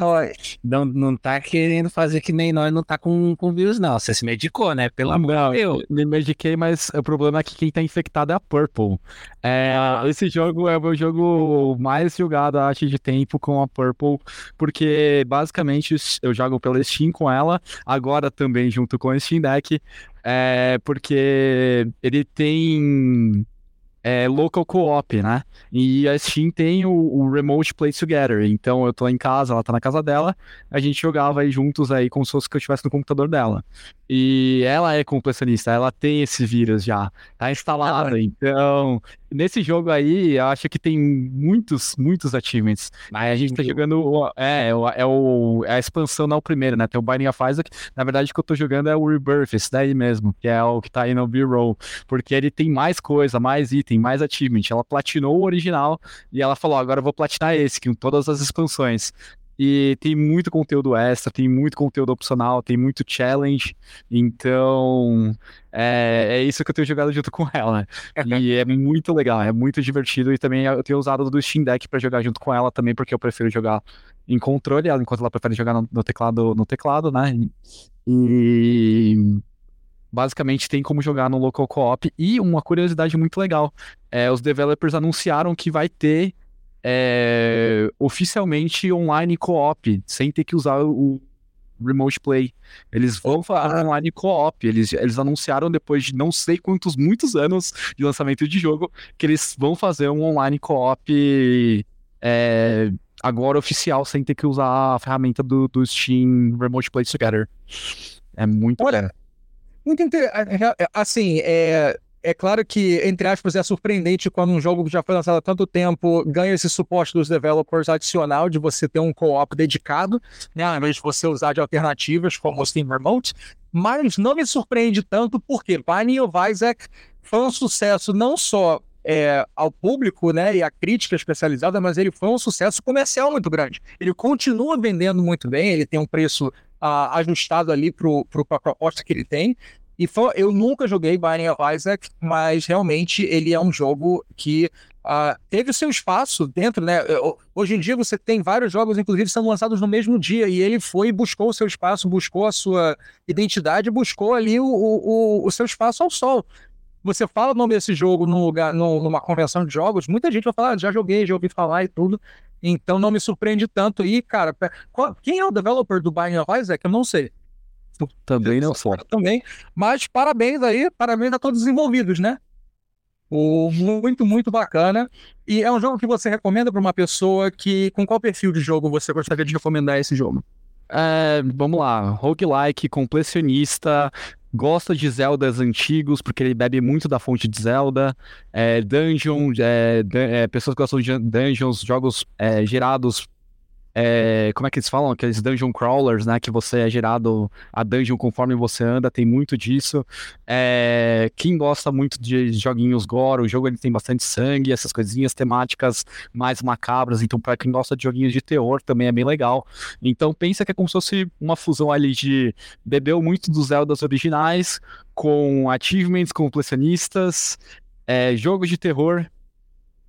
Não, não tá querendo fazer que nem nós, não tá com, com vírus, não. Você se medicou, né? Pelo amor de Deus. Me mediquei, mas o problema é que quem tá infectado é a Purple. É, esse jogo é o meu jogo mais jogado, acho, de tempo com a Purple, porque basicamente eu jogo pela Steam com ela, agora também junto com o Steam Deck, é, porque ele tem é, local co-op, né? E a Steam tem o, o, Remote Play Together. Então eu tô em casa, ela tá na casa dela, a gente jogava aí juntos aí como se fosse que eu estivesse no computador dela. E ela é completionista, ela tem esse vírus já, tá instalada. Então, nesse jogo aí, eu acho que tem muitos, muitos achievements. Aí a gente tá jogando. É, é, o, é a expansão, não o primeiro, né? Tem o Binding of Isaac. Na verdade, o que eu tô jogando é o Rebirth, esse daí mesmo, que é o que tá aí no B-Roll. Porque ele tem mais coisa, mais item, mais achievement. Ela platinou o original e ela falou: agora eu vou platinar esse, com todas as expansões. E tem muito conteúdo extra, tem muito conteúdo opcional, tem muito challenge. Então, é, é isso que eu tenho jogado junto (laughs) com ela. E é muito legal, é muito divertido. E também eu tenho usado do Steam Deck para jogar junto com ela também, porque eu prefiro jogar em controle, enquanto ela prefere jogar no, no teclado, no teclado, né? E basicamente tem como jogar no local co-op. E uma curiosidade muito legal: é, os developers anunciaram que vai ter é, oficialmente online co-op, sem ter que usar o Remote Play. Eles vão falar online co-op. Eles, eles anunciaram depois de não sei quantos, muitos anos de lançamento de jogo, que eles vão fazer um online co-op é, agora oficial, sem ter que usar a ferramenta do, do Steam Remote Play Together. É muito. Olha, muito interessante. É, é, assim, é, é claro que, entre aspas, é surpreendente quando um jogo que já foi lançado há tanto tempo ganha esse suporte dos developers adicional de você ter um co-op dedicado, né, ao invés de você usar de alternativas como o Steam Remote. Mas não me surpreende tanto porque Binding of Isaac foi um sucesso não só é, ao público né, e à crítica especializada, mas ele foi um sucesso comercial muito grande. Ele continua vendendo muito bem, ele tem um preço ah, ajustado ali para a proposta que ele tem. E foi, eu nunca joguei Binding of Isaac, mas realmente ele é um jogo que uh, teve o seu espaço dentro, né? Hoje em dia você tem vários jogos, inclusive, sendo lançados no mesmo dia, e ele foi buscou o seu espaço, buscou a sua identidade, buscou ali o, o, o seu espaço ao sol. Você fala o nome desse jogo num lugar, numa convenção de jogos, muita gente vai falar, ah, já joguei, já ouvi falar e tudo. Então não me surpreende tanto. E, cara, quem é o developer do Binding of Isaac? Eu não sei. Também não sou. Também. Mas parabéns aí, parabéns a todos os envolvidos, né? Muito, muito bacana. E é um jogo que você recomenda para uma pessoa que. Com qual perfil de jogo você gostaria de recomendar esse jogo? É, vamos lá, roguelike, completionista, gosta de Zeldas antigos, porque ele bebe muito da fonte de Zelda, é, dungeon, é, é, pessoas que gostam de dungeons, jogos é, gerados é, como é que eles falam? Aqueles dungeon crawlers, né? Que você é gerado a dungeon conforme você anda, tem muito disso. É, quem gosta muito de joguinhos gore, o jogo ele tem bastante sangue, essas coisinhas temáticas mais macabras, então para quem gosta de joguinhos de terror também é bem legal. Então pensa que é como se fosse uma fusão ali de bebeu muito dos Zeldas originais com achievements completionistas, é, jogos de terror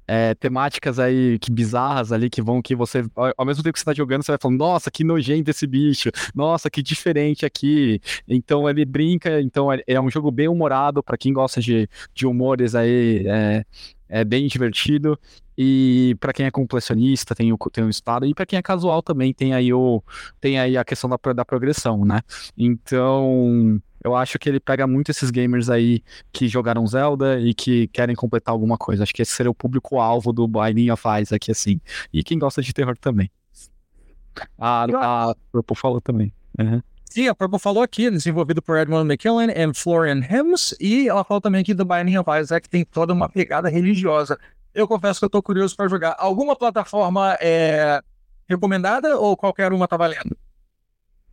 é, temáticas aí que bizarras ali que vão que você, ao mesmo tempo que você tá jogando, você vai falando, nossa, que nojento esse bicho, nossa, que diferente aqui. Então ele brinca, então é, é um jogo bem humorado para quem gosta de, de humores aí. É, É bem divertido. E para quem é completionista, tem o, tem o estado. E para quem é casual também tem aí, o, tem aí a questão da, da progressão, né? Então, eu acho que ele pega muito esses gamers aí que jogaram Zelda e que querem completar alguma coisa. Acho que esse seria o público-alvo do Binding of aqui, assim. E quem gosta de terror também. A, a Purple falou também. Uhum. Sim, a Purple falou aqui, desenvolvido por Edmund McKellen e Florian Hems, e ela falou também aqui do Binding of Isaac, que tem toda uma pegada religiosa. Eu confesso que eu tô curioso para jogar. Alguma plataforma é recomendada ou qualquer uma tá valendo?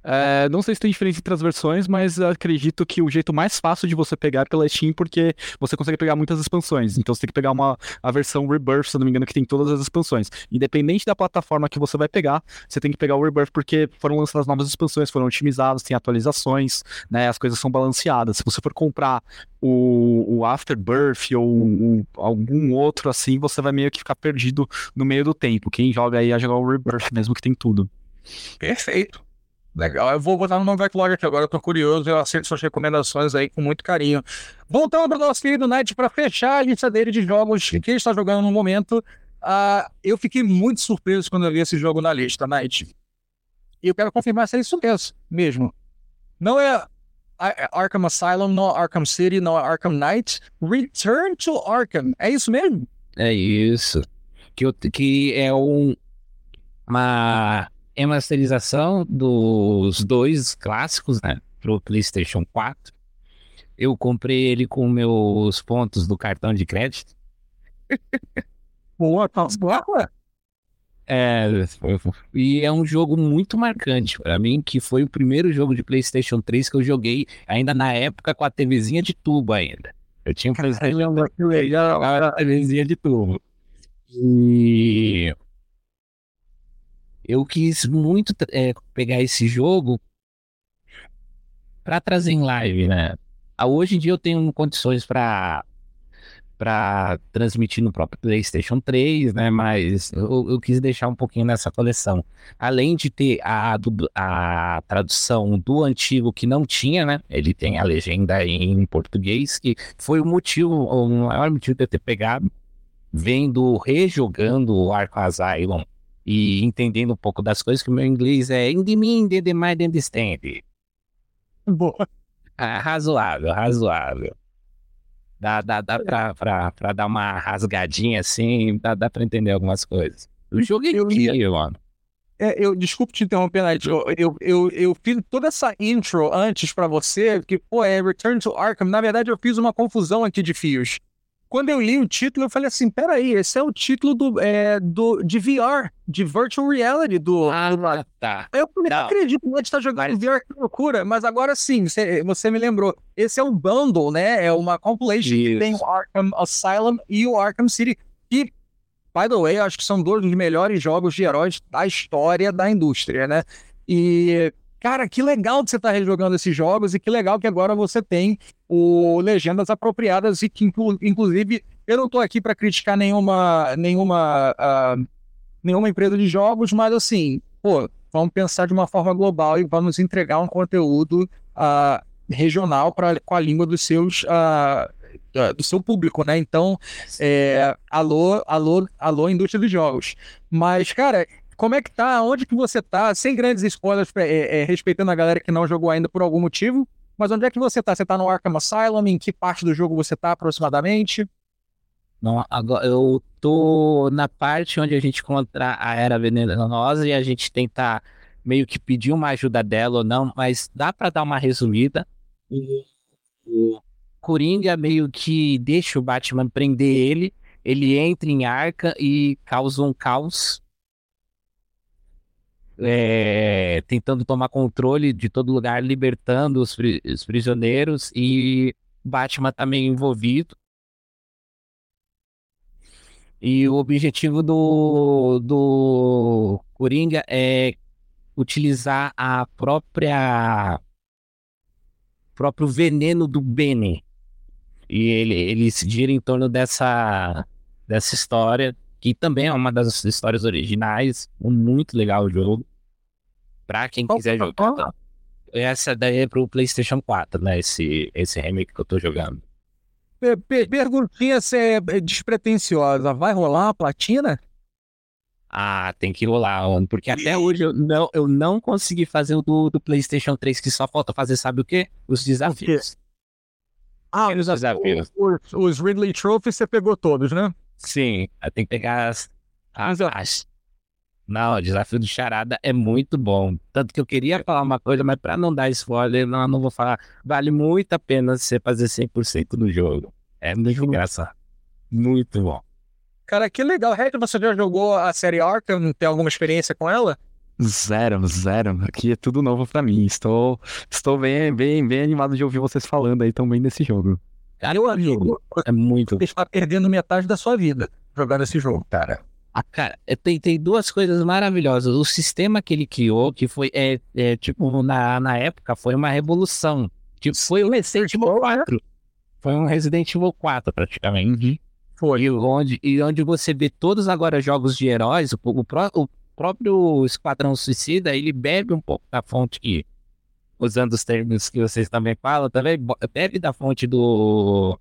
É, não sei se tem diferença entre as versões, mas acredito que o jeito mais fácil de você pegar é pela Steam, porque você consegue pegar muitas expansões. Então você tem que pegar uma, a versão Rebirth, se não me engano, que tem todas as expansões. Independente da plataforma que você vai pegar, você tem que pegar o Rebirth, porque foram lançadas novas expansões, foram otimizadas, tem atualizações, né? As coisas são balanceadas. Se você for comprar o, o Afterbirth ou o, algum outro assim, você vai meio que ficar perdido no meio do tempo. Quem joga aí a jogar o Rebirth mesmo, que tem tudo. Perfeito. Legal, eu vou botar no meu backlog aqui agora, eu tô curioso, eu aceito suas recomendações aí com muito carinho. Voltando para o nosso querido Night, para fechar a lista dele de jogos que ele está jogando no momento, uh, eu fiquei muito surpreso quando eu vi esse jogo na lista, Night. E eu quero confirmar se é isso mesmo. Não é Arkham Asylum, não é Arkham City, não é Arkham Knight. Return to Arkham, é isso mesmo? É isso. Que, que é um, uma remasterização dos dois clássicos, né? Pro PlayStation 4. Eu comprei ele com meus pontos do cartão de crédito. (laughs) Boa, tá boa. É, e é um jogo muito marcante para mim, que foi o primeiro jogo de PlayStation 3 que eu joguei ainda na época com a TVzinha de tubo ainda. Eu tinha um PlayStation a TVzinha de tubo. E eu quis muito é, pegar esse jogo para trazer em live, né? Ah, hoje em dia eu tenho condições para para transmitir no próprio PlayStation 3, né? Mas eu, eu, quis deixar um pouquinho nessa coleção. Além de ter a, a tradução do antigo que não tinha, né? Ele tem a legenda em português, que foi o motivo, o maior motivo de eu ter pegado, vendo, rejogando o Arco Asylum e entendendo um pouco das coisas, que o meu inglês é in the mean, in the mind, understand. Boa. Ah, razoável, razoável. Dá, dá, dá pra, pra, pra dar uma rasgadinha assim, dá, dá pra entender algumas coisas. O jogo é incrível, mano. É, eu, desculpe te interromper, Night. Eu, eu, eu, eu, fiz toda essa intro antes pra você, que, pô, é Return to Arkham. Na verdade, eu fiz uma confusão aqui de fios. Quando eu li o título, eu falei assim: peraí, esse é o título do, é, do, de VR, de Virtual Reality do. Ah, tá. Eu não, acredito que a gente tá jogando mas... VR, que loucura. Mas agora sim, você, você me lembrou. Esse é um bundle, né? É uma compilation Isso. que tem o Arkham Asylum e o Arkham City. E, by the way, acho que são dois dos melhores jogos de heróis da história da indústria, né? E Cara, que legal que você está rejogando esses jogos e que legal que agora você tem o Legendas Apropriadas e que, inclusive, eu não estou aqui para criticar nenhuma, nenhuma, uh, nenhuma empresa de jogos, mas assim, pô, vamos pensar de uma forma global e vamos entregar um conteúdo uh, regional pra, com a língua dos seus. Uh, do seu público, né? Então, é, alô, alô, alô, indústria dos jogos. Mas, cara, como é que tá? Onde que você tá? Sem grandes spoilers, é, é, respeitando a galera que não jogou ainda por algum motivo. Mas onde é que você tá? Você tá no Arkham Asylum? Em que parte do jogo você tá aproximadamente? Não, agora eu tô na parte onde a gente encontra a Era Venenosa e a gente tenta meio que pedir uma ajuda dela ou não, mas dá para dar uma resumida. O Coringa meio que deixa o Batman prender ele, ele entra em Arca e causa um caos é, tentando tomar controle de todo lugar, libertando os, os prisioneiros e Batman tá meio envolvido. E o objetivo do, do Coringa é utilizar a própria próprio veneno do Bene. E ele, ele se gira em torno dessa, dessa história, que também é uma das histórias originais. Muito legal o jogo. Pra quem quiser jogar. Então. Essa daí é pro PlayStation 4, né? Esse, esse remake que eu tô jogando. perguntinha é despretensiosa. Vai rolar a platina? Ah, tem que rolar, mano. Porque até hoje eu não, eu não consegui fazer o do, do PlayStation 3, que só falta fazer, sabe o quê? Os desafios. Ah, os desafios. Os, os Ridley Trophy você pegou todos, né? Sim, tem que pegar as. as, as. Não, o desafio do Charada é muito bom. Tanto que eu queria falar uma coisa, mas para não dar spoiler, não, não vou falar. Vale muito a pena você fazer 100% no jogo. É muito engraçado. Muito bom. Cara, que legal. Red, você já jogou a série Arkham? Tem alguma experiência com ela? Zero, zero. Aqui é tudo novo para mim. Estou, estou bem, bem, bem animado de ouvir vocês falando aí também desse jogo. Cara, meu amigo, é muito. Você está perdendo metade da sua vida jogando esse jogo, cara. Ah, cara, é, tem, tem duas coisas maravilhosas. O sistema que ele criou, que foi, é, é tipo, na, na época, foi uma revolução. Tipo, foi o Resident Evil 4. Foi um Resident Evil 4, praticamente. Uhum. Foi. E onde, e onde você vê todos agora jogos de heróis, o, o, pró, o próprio Esquadrão Suicida, ele bebe um pouco da fonte que, usando os termos que vocês também falam, também bebe da fonte do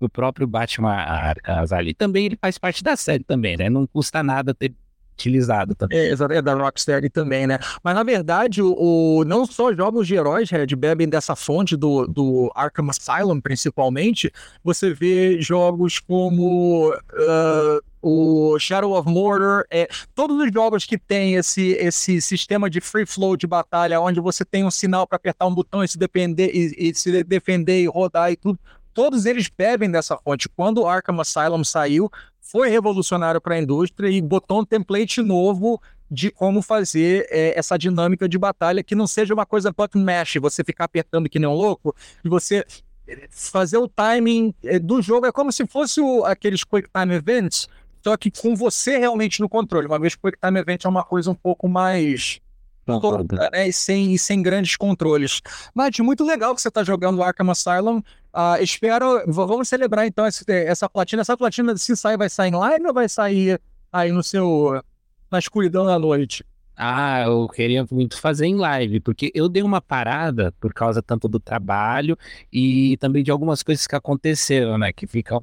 o próprio Batman Arkham ali. Também ele faz parte da série também, né? Não custa nada ter utilizado também. É, é da Rocksteady também, né? Mas na verdade, o, o, não só jogos de heróis, Red, bebem dessa fonte do, do Arkham Asylum, principalmente. Você vê jogos como uh, o Shadow of Mordor, é, todos os jogos que tem esse, esse sistema de free flow de batalha, onde você tem um sinal para apertar um botão e se, depender, e, e se defender e rodar e tudo todos eles bebem dessa fonte. Quando o Arkham Asylum saiu, foi revolucionário para a indústria e botou um template novo de como fazer é, essa dinâmica de batalha que não seja uma coisa button mash, você ficar apertando que nem um louco, e você é, fazer o timing é, do jogo é como se fosse o, aqueles quick time events, só que com você realmente no controle. Uma vez que o quick time event é uma coisa um pouco mais toda, né? E sem, e sem grandes controles. Mas muito legal que você está jogando Arkham Asylum. Uh, espero. Vamos celebrar então essa platina. Essa platina, se sair, vai sair live ou vai sair aí no seu. na escuridão da noite? Ah, eu queria muito fazer em live, porque eu dei uma parada por causa tanto do trabalho e também de algumas coisas que aconteceram, né? Que ficam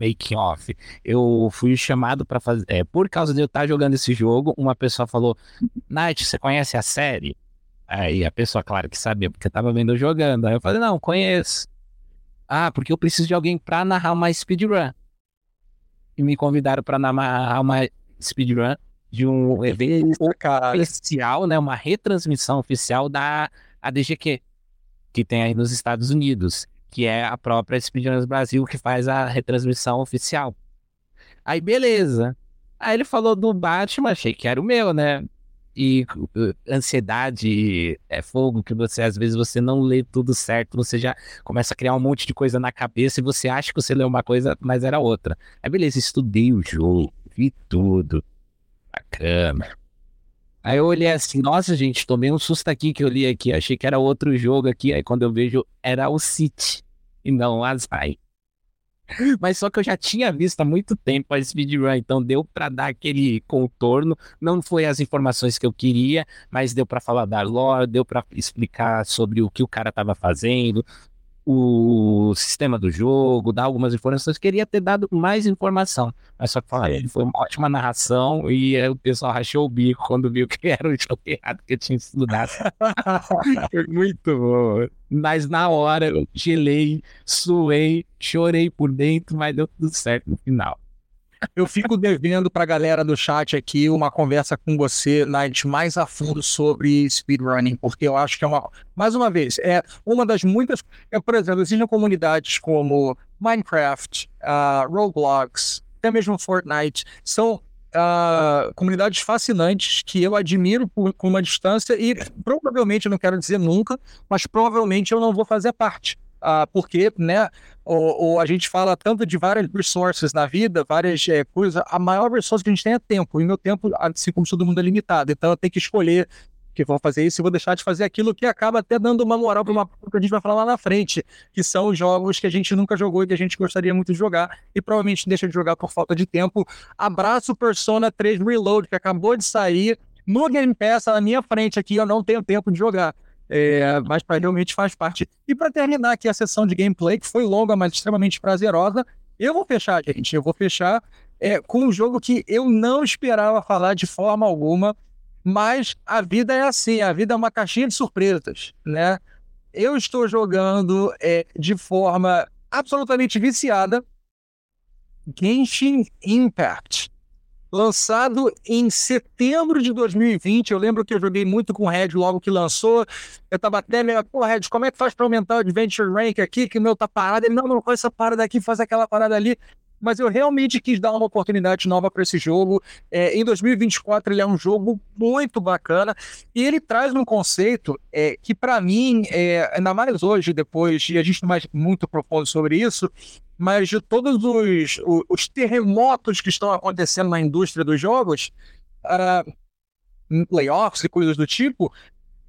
making off. Eu fui chamado para fazer. É, por causa de eu estar jogando esse jogo, uma pessoa falou: Night, você conhece a série? Aí a pessoa, claro que sabia, porque eu tava vendo eu jogando. Aí eu falei: Não, conheço. Ah, porque eu preciso de alguém para narrar uma speedrun. E me convidaram para narrar uma speedrun de um evento oficial, né? Uma retransmissão oficial da ADGQ, que tem aí nos Estados Unidos que é a própria Speedrunners Brasil que faz a retransmissão oficial. Aí, beleza. Aí ele falou do Batman, achei que era o meu, né? E uh, ansiedade é fogo, que você às vezes você não lê tudo certo, você já começa a criar um monte de coisa na cabeça e você acha que você leu uma coisa, mas era outra. Aí beleza, estudei o jogo, vi tudo. Bacana. Aí eu olhei assim, nossa gente, tomei um susto aqui que eu li aqui, achei que era outro jogo aqui, aí quando eu vejo era o City e não as vai. (laughs) Mas só que eu já tinha visto há muito tempo a speedrun, então deu para dar aquele contorno. Não foi as informações que eu queria, mas deu para falar da lore, deu para explicar sobre o que o cara estava fazendo, o sistema do jogo, dar algumas informações. Queria ter dado mais informação, mas só que falei, foi uma ótima narração e o pessoal rachou o bico quando viu (laughs) que era o jogo errado que eu tinha estudado. (laughs) foi muito bom. Mas na hora eu gelei, suei, chorei por dentro, mas deu tudo certo no final. Eu fico devendo para a galera do chat aqui uma conversa com você, Night, mais a fundo sobre speedrunning, porque eu acho que é uma. Mais uma vez, é uma das muitas. É, por exemplo, existem comunidades como Minecraft, uh, Roblox, até mesmo Fortnite, são Uh, comunidades fascinantes que eu admiro por, uma distância e provavelmente, eu não quero dizer nunca, mas provavelmente eu não vou fazer parte. Uh, porque, né, ou, a gente fala tanto de várias resources na vida, várias é, coisas, a maior resource que a gente tem é tempo, e meu tempo, assim como todo mundo, é limitado, então eu tenho que escolher que vou fazer isso e vou deixar de fazer aquilo que acaba até dando uma moral para uma que a gente vai falar lá na frente, que são os jogos que a gente nunca jogou e que a gente gostaria muito de jogar e provavelmente deixa de jogar por falta de tempo. Abraço Persona 3 Reload, que acabou de sair no Game Pass na minha frente aqui, eu não tenho tempo de jogar. É, mas pra, realmente faz parte. E para terminar aqui a sessão de gameplay, que foi longa, mas extremamente prazerosa, eu vou fechar, gente. Eu vou fechar é, com um jogo que eu não esperava falar de forma alguma, mas a vida é assim, a vida é uma caixinha de surpresas, né? Eu estou jogando é, de forma absolutamente viciada Genshin Impact lançado em setembro de 2020. Eu lembro que eu joguei muito com o Red logo que lançou. Eu tava até meio, pô, Red, como é que faz para aumentar o Adventure Rank aqui? Que o meu tá parado. Ele, não, não, faz essa parada aqui, faz aquela parada ali. Mas eu realmente quis dar uma oportunidade nova para esse jogo. É, em 2024, ele é um jogo muito bacana e ele traz um conceito é, que, para mim, é, ainda mais hoje, depois, e a gente não mais muito profundo sobre isso, mas de todos os, os, os, terremotos que estão acontecendo na indústria dos jogos, uh, playoffs e coisas do tipo,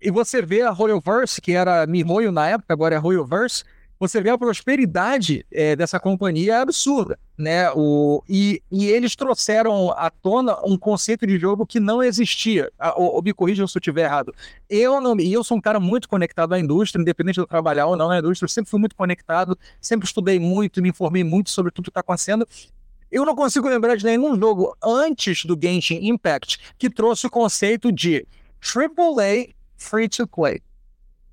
e você vê a Royalverse, que era Mihoyo na época, agora é Royalverse, você vê a prosperidade é, dessa companhia absurda, né? O, e, e, eles trouxeram à tona um conceito de jogo que não existia. O, o me corrija se eu estiver errado. Eu não, e eu sou um cara muito conectado à indústria, independente de eu trabalhar ou não na indústria, eu sempre fui muito conectado, sempre estudei muito, me informei muito sobre tudo que está acontecendo. Eu não consigo lembrar de nenhum jogo antes do Genshin Impact que trouxe o conceito de AAA free to play.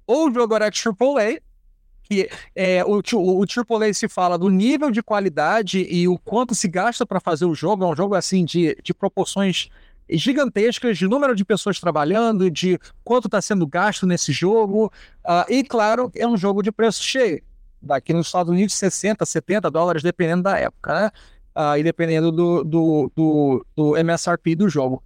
Ou o jogo era AAA, que é, o, o, o AAA se fala do nível de qualidade e o quanto se gasta para fazer o jogo. É um jogo assim de, de proporções gigantescas de número de pessoas trabalhando, de quanto está sendo gasto nesse jogo. Uh, e, claro, é um jogo de preço cheio. Daqui nos Estados Unidos, 60, 70 dólares, dependendo da época, né? Uh, e dependendo do, do, do, do MSRP do jogo.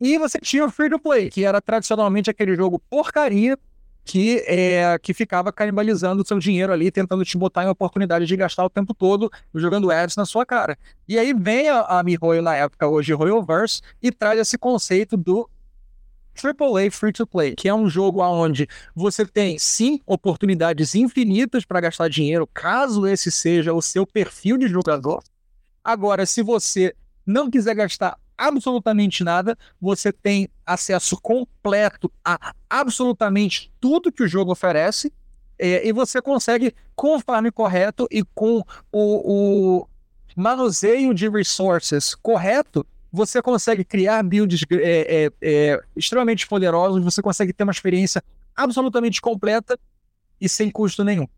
E você tinha o Free to Play, que era tradicionalmente aquele jogo porcaria que, é, que ficava canibalizando o seu dinheiro ali, tentando te botar em oportunidade de gastar o tempo todo jogando ads na sua cara. E aí vem a, a MiHoYo na época, hoje Royalverse, e traz esse conceito do AAA Free to Play, que é um jogo onde você tem sim oportunidades infinitas para gastar dinheiro, caso esse seja o seu perfil de jogador. Agora, se você não quiser gastar absolutamente nada, você tem acesso completo a absolutamente tudo que o jogo oferece é, e você consegue, com o farm correto e com o, o manuseio de resources correto, você consegue criar builds é, é, é, extremamente poderosos, você consegue ter uma experiência absolutamente completa e sem custo nenhum.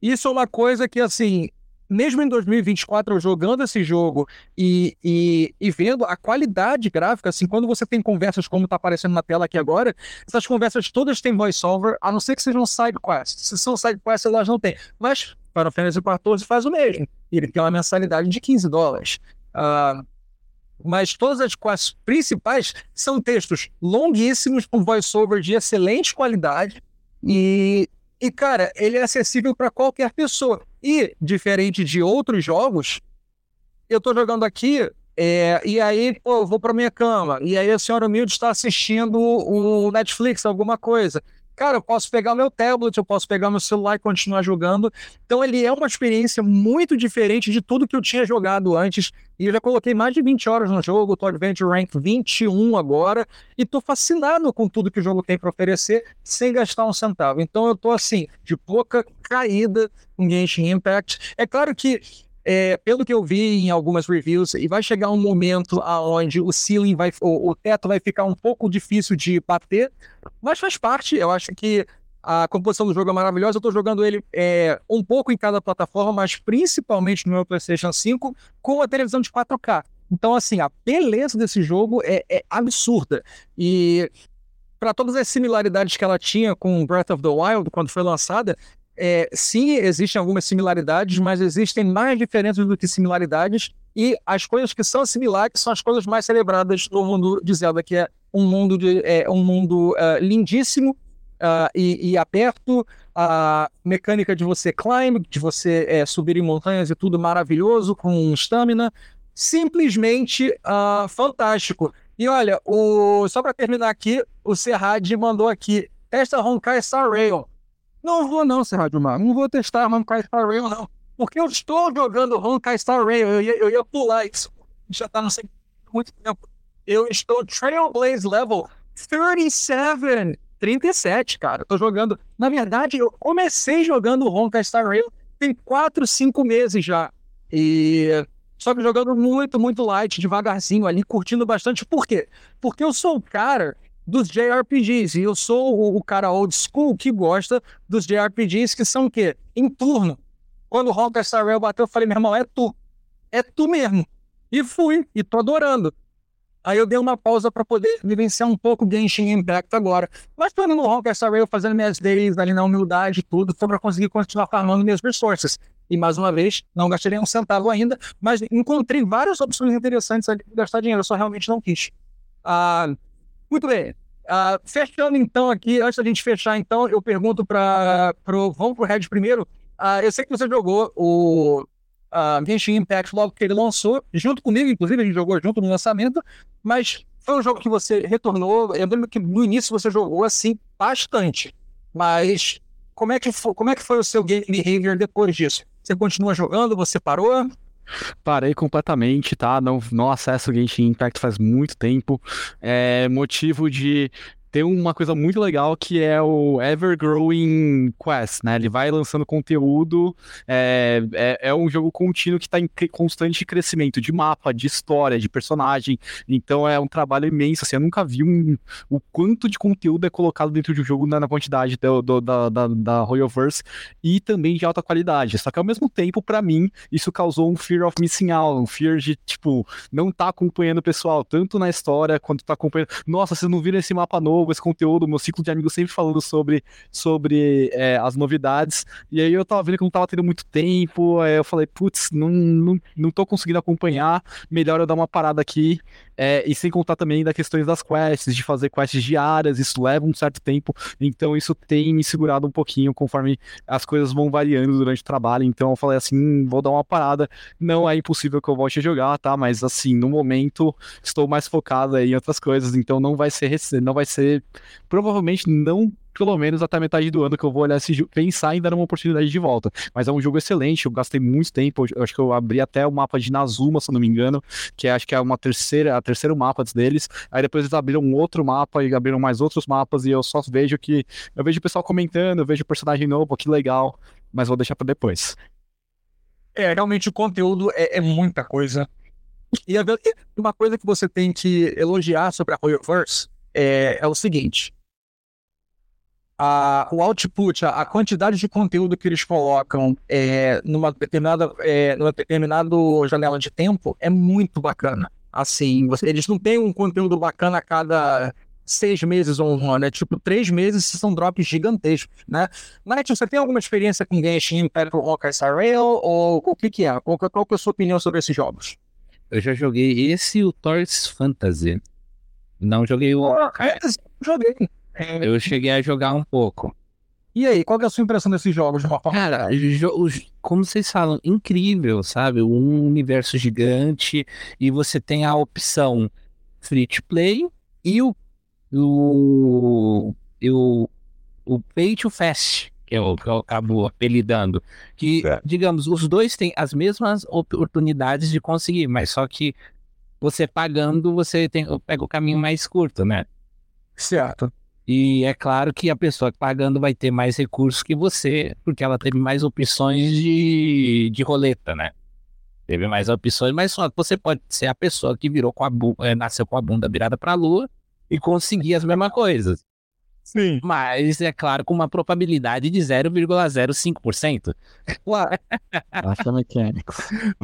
Isso é uma coisa que, assim, mesmo em 2024, jogando esse jogo e, e, e, vendo a qualidade gráfica, assim, quando você tem conversas como está aparecendo na tela aqui agora, essas conversas todas têm voiceover, a não ser que sejam side quests. Se são side quests, elas não têm. Mas Final Fantasy XIV faz o mesmo. Ele tem uma mensalidade de 15 dólares. Uh, mas todas as quests principais são textos longuíssimos, com voiceover de excelente qualidade. E, e cara, ele é acessível para qualquer pessoa. E, diferente de outros jogos, eu tô jogando aqui é, e aí, pô, eu vou pra minha cama. E aí a senhora humilde está assistindo o Netflix, alguma coisa. Cara, eu posso pegar o meu tablet, eu posso pegar meu celular e continuar jogando. Então ele é uma experiência muito diferente de tudo que eu tinha jogado antes. E eu já coloquei mais de 20 horas no jogo, tô Adventure Rank 21 agora, e tô fascinado com tudo que o jogo tem para oferecer sem gastar um centavo. Então eu tô assim, de pouca caída com Genshin Impact. É claro que é, pelo que eu vi em algumas reviews, e vai chegar um momento aonde o ceiling vai, o, o, teto vai ficar um pouco difícil de bater, mas faz parte. Eu acho que a composição do jogo é maravilhosa. Eu estou jogando ele é, um pouco em cada plataforma, mas principalmente no meu PlayStation 5 com a televisão de 4K. Então, assim, a beleza desse jogo é, é absurda. E para todas as similaridades que ela tinha com Breath of the Wild quando foi lançada, é, sim, existem algumas similaridades, mas existem mais diferenças do que similaridades, e as coisas que são similares são as coisas mais celebradas no mundo de Zelda, que é um mundo, de, é, um mundo uh, lindíssimo uh, e, e, aberto, a mecânica de você climb, de você é, subir em montanhas e tudo maravilhoso, com estamina, simplesmente uh, fantástico. E olha, o, só para terminar aqui, o Serrad mandou aqui, testa Honkai Star Rail. Não vou não, Serra Mar. Não vou testar Honkai Star Rail, não. Porque eu estou jogando Honkai Star Rail. Eu ia, eu ia pular isso. Já tá não sei muito tempo. Eu estou Trailblaze Level 37. 37, cara. Eu tô jogando. Na verdade, eu comecei jogando Honkai Star Rail tem 4, 5 meses já. E. Só que jogando muito, muito light, devagarzinho ali, curtindo bastante. Por quê? Porque eu sou o cara dos JRPGs. E eu sou o, o, cara old school que gosta dos JRPGs que são o quê? Em turno. Quando o Honkai Star Rail bateu, eu falei, meu irmão, é tu. É tu mesmo. E fui, e tô adorando. Aí eu dei uma pausa para poder vivenciar um pouco o Genshin Impact agora. Mas tô no Honkai Star Rail, fazendo minhas days ali na humildade e tudo, foi para conseguir continuar farmando minhas resources. E mais uma vez, não gastei um centavo ainda, mas encontrei várias opções interessantes ali para gastar dinheiro, eu só realmente não quis. Ah, muito bem. Ah, fechando então aqui, antes da gente fechar então, eu pergunto para vamos pro Red primeiro. Ah, eu sei que você jogou o uh, Genshin Impact logo que ele lançou, junto comigo, inclusive, a gente jogou junto no lançamento, mas foi um jogo que você retornou. Eu lembro que no início você jogou assim bastante, mas como é que foi, como é que foi o seu game behavior depois disso? Você continua jogando? Você parou? Parei completamente, tá? Não, não acesso o Genshin Impact faz muito tempo. É motivo de tem uma coisa muito legal que é o Ever Growing Quest, né? Ele vai lançando conteúdo, é, é, é um jogo contínuo que está em constante crescimento de mapa, de história, de personagem. Então é um trabalho imenso. Assim, eu nunca vi um, o quanto de conteúdo é colocado dentro de um jogo na, na quantidade do, do, da, da, da Royalverse e também de alta qualidade. Só que ao mesmo tempo, para mim, isso causou um fear of missing out, um fear de, tipo, não tá acompanhando o pessoal, tanto na história quanto tá acompanhando. Nossa, vocês não viram esse mapa novo? Novo, esse conteúdo, meu ciclo de amigos sempre falando sobre, sobre é, as novidades. E aí eu tava vendo que não tava tendo muito tempo, aí eu falei, putz, não, não, não tô conseguindo acompanhar, melhor eu dar uma parada aqui. É, e sem contar também das questões das quests, de fazer quests diárias, isso leva um certo tempo, então isso tem me segurado um pouquinho conforme as coisas vão variando durante o trabalho. Então eu falei assim: hum, vou dar uma parada. Não é impossível que eu volte a jogar, tá? Mas assim, no momento estou mais focado em outras coisas, então não vai ser, não vai ser, provavelmente não pelo menos até metade do ano que eu vou olhar esse jogo, pensar em dar uma oportunidade de volta. Mas é um jogo excelente, eu gastei muito tempo, eu acho que eu abri até o mapa de Nazuma, se não me engano, que acho que é uma terceira, a terceiro mapa deles. Aí depois eles abriram um outro mapa e abriram mais outros mapas e eu só vejo que eu vejo o pessoal comentando, eu vejo personagem novo, que legal, mas vou deixar para depois. É, realmente o conteúdo é, é muita coisa. E uma coisa que você tem que elogiar sobre a Royalverse é, é o seguinte: a, o output, a, a, quantidade de conteúdo que eles colocam é, numa, determinada, é, numa determinada janela de tempo é muito bacana. Assim, você, eles não têm um conteúdo bacana a cada seis meses ou um ano, é tipo três meses são drops gigantescos, né? Night, você tem alguma experiência com Genshin Impact ou Honkai Rail, ou o que que é? Qual, qual é a sua opinião sobre esses jogos? Eu já joguei esse e o Toys Fantasy. Não joguei o... Ah, é, joguei. É. Eu cheguei a jogar um pouco. E aí, qual é a sua impressão desses jogos, Cara, como vocês falam, incrível, sabe? Um universo gigante e você tem a opção free to play e o, o, o, o pay to fast, que eu, que eu acabo apelidando. Que, é. digamos, os dois têm as mesmas oportunidades de conseguir, mas só que você pagando, você tem, pega o caminho mais curto, né? Certo. E é claro que a pessoa pagando vai ter mais recursos que você, porque ela teve mais opções de, de roleta, né? Teve mais opções, mas só você pode ser a pessoa que virou com a é, nasceu com a bunda virada para a lua e conseguir as mesmas coisas. Sim. Mas é claro, com uma probabilidade de 0,05%. (laughs) Basta mecânico.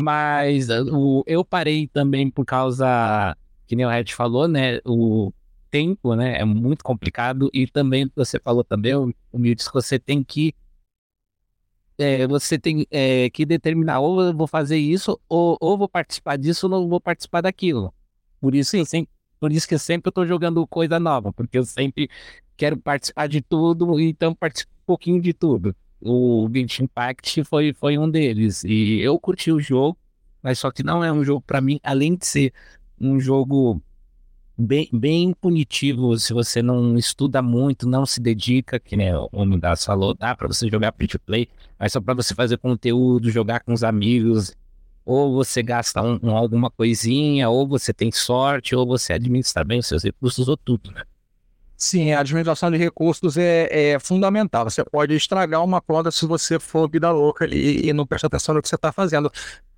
Mas o, eu parei também por causa, que nem o Red falou, né? O, tempo, né? É muito complicado. E também, você falou também, o Mildes, que você tem que. É, você tem é, que determinar ou eu vou fazer isso, ou, ou vou participar disso, ou não vou participar daquilo. Por isso, sim, sim. Por isso que sempre eu tô jogando coisa nova, porque eu sempre quero participar de tudo, então participo um pouquinho de tudo. O Genshin Impact foi, foi um deles. E eu curti o jogo, mas só que não é um jogo para mim, além de ser um jogo bem, bem punitivo se você não estuda muito, não se dedica, que nem o Midas falou, dá para você jogar free to play, mas só para você fazer conteúdo, jogar com os amigos, ou você gasta um, um, alguma coisinha, ou você tem sorte, ou você administra bem os seus recursos, ou tudo, né? Sim, a administração de recursos é, é, fundamental. Você pode estragar uma conta se você for vida louca ali e não prestar atenção no que você está fazendo.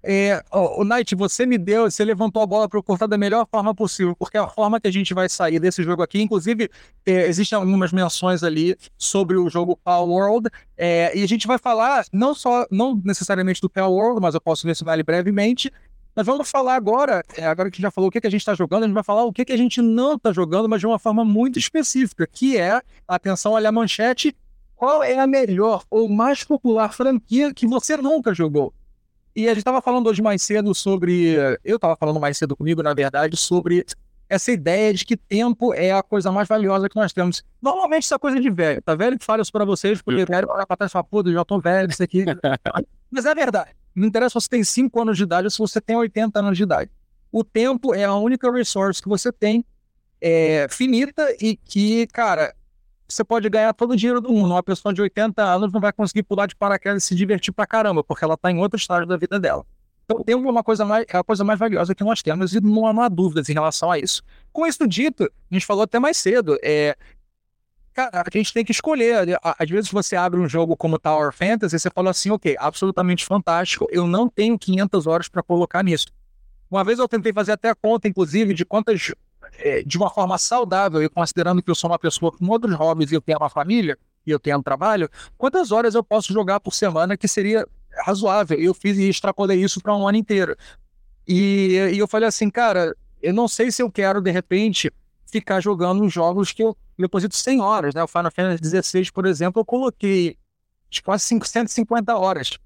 É, o Knight, você me deu, você levantou a bola para eu cortar da melhor forma possível, porque a forma que a gente vai sair desse jogo aqui, inclusive, é, existem algumas menções ali sobre o jogo Power World, é, e a gente vai falar não só, não necessariamente do Power World, mas eu posso se vale brevemente, nós vamos falar agora, é, agora que já falou o que, que a gente está jogando, a gente vai falar o que, que a gente não está jogando, mas de uma forma muito específica, que é, atenção, olha a manchete, qual é a melhor ou mais popular franquia que você nunca jogou? E a gente estava falando hoje mais cedo sobre. Eu estava falando mais cedo comigo, na verdade, sobre essa ideia de que tempo é a coisa mais valiosa que nós temos. Normalmente isso é coisa de velho, tá velho? Que falo isso para vocês, porque velho olha pra trás e fala, pô, eu já tô velho, isso aqui. (laughs) Mas é verdade. Não interessa se você tem 5 anos de idade ou se você tem 80 anos de idade. O tempo é a única resource que você tem, é, finita e que, cara, você pode ganhar todo o dinheiro do mundo. Uma pessoa de 80 anos não vai conseguir pular de paraquedas e se divertir pra caramba, porque ela tá em outro estágio da vida dela. Então, o tempo é uma coisa mais, é a coisa mais valiosa que nós temos e não não há dúvidas em relação a isso. Com isso dito, a gente falou até mais cedo, é, cara, a gente tem que escolher. Às vezes você abre um jogo como Tower Fantasy e você fala assim, ok, absolutamente fantástico, eu não tenho 500 horas para colocar nisso. Uma vez eu tentei fazer até a conta, inclusive, de quantas, é, de uma forma saudável, e considerando que eu sou uma pessoa com outros hobbies e eu tenho uma família, e eu tenho um trabalho, quantas horas eu posso jogar por semana que seria razoável? Eu fiz e extrapolei isso para um ano inteiro. E, e eu falei assim, cara, eu não sei se eu quero, de repente, ficar jogando jogos que eu deposito 100 horas, né? O Final Fantasy XVI, por exemplo, eu coloquei quase 550 horas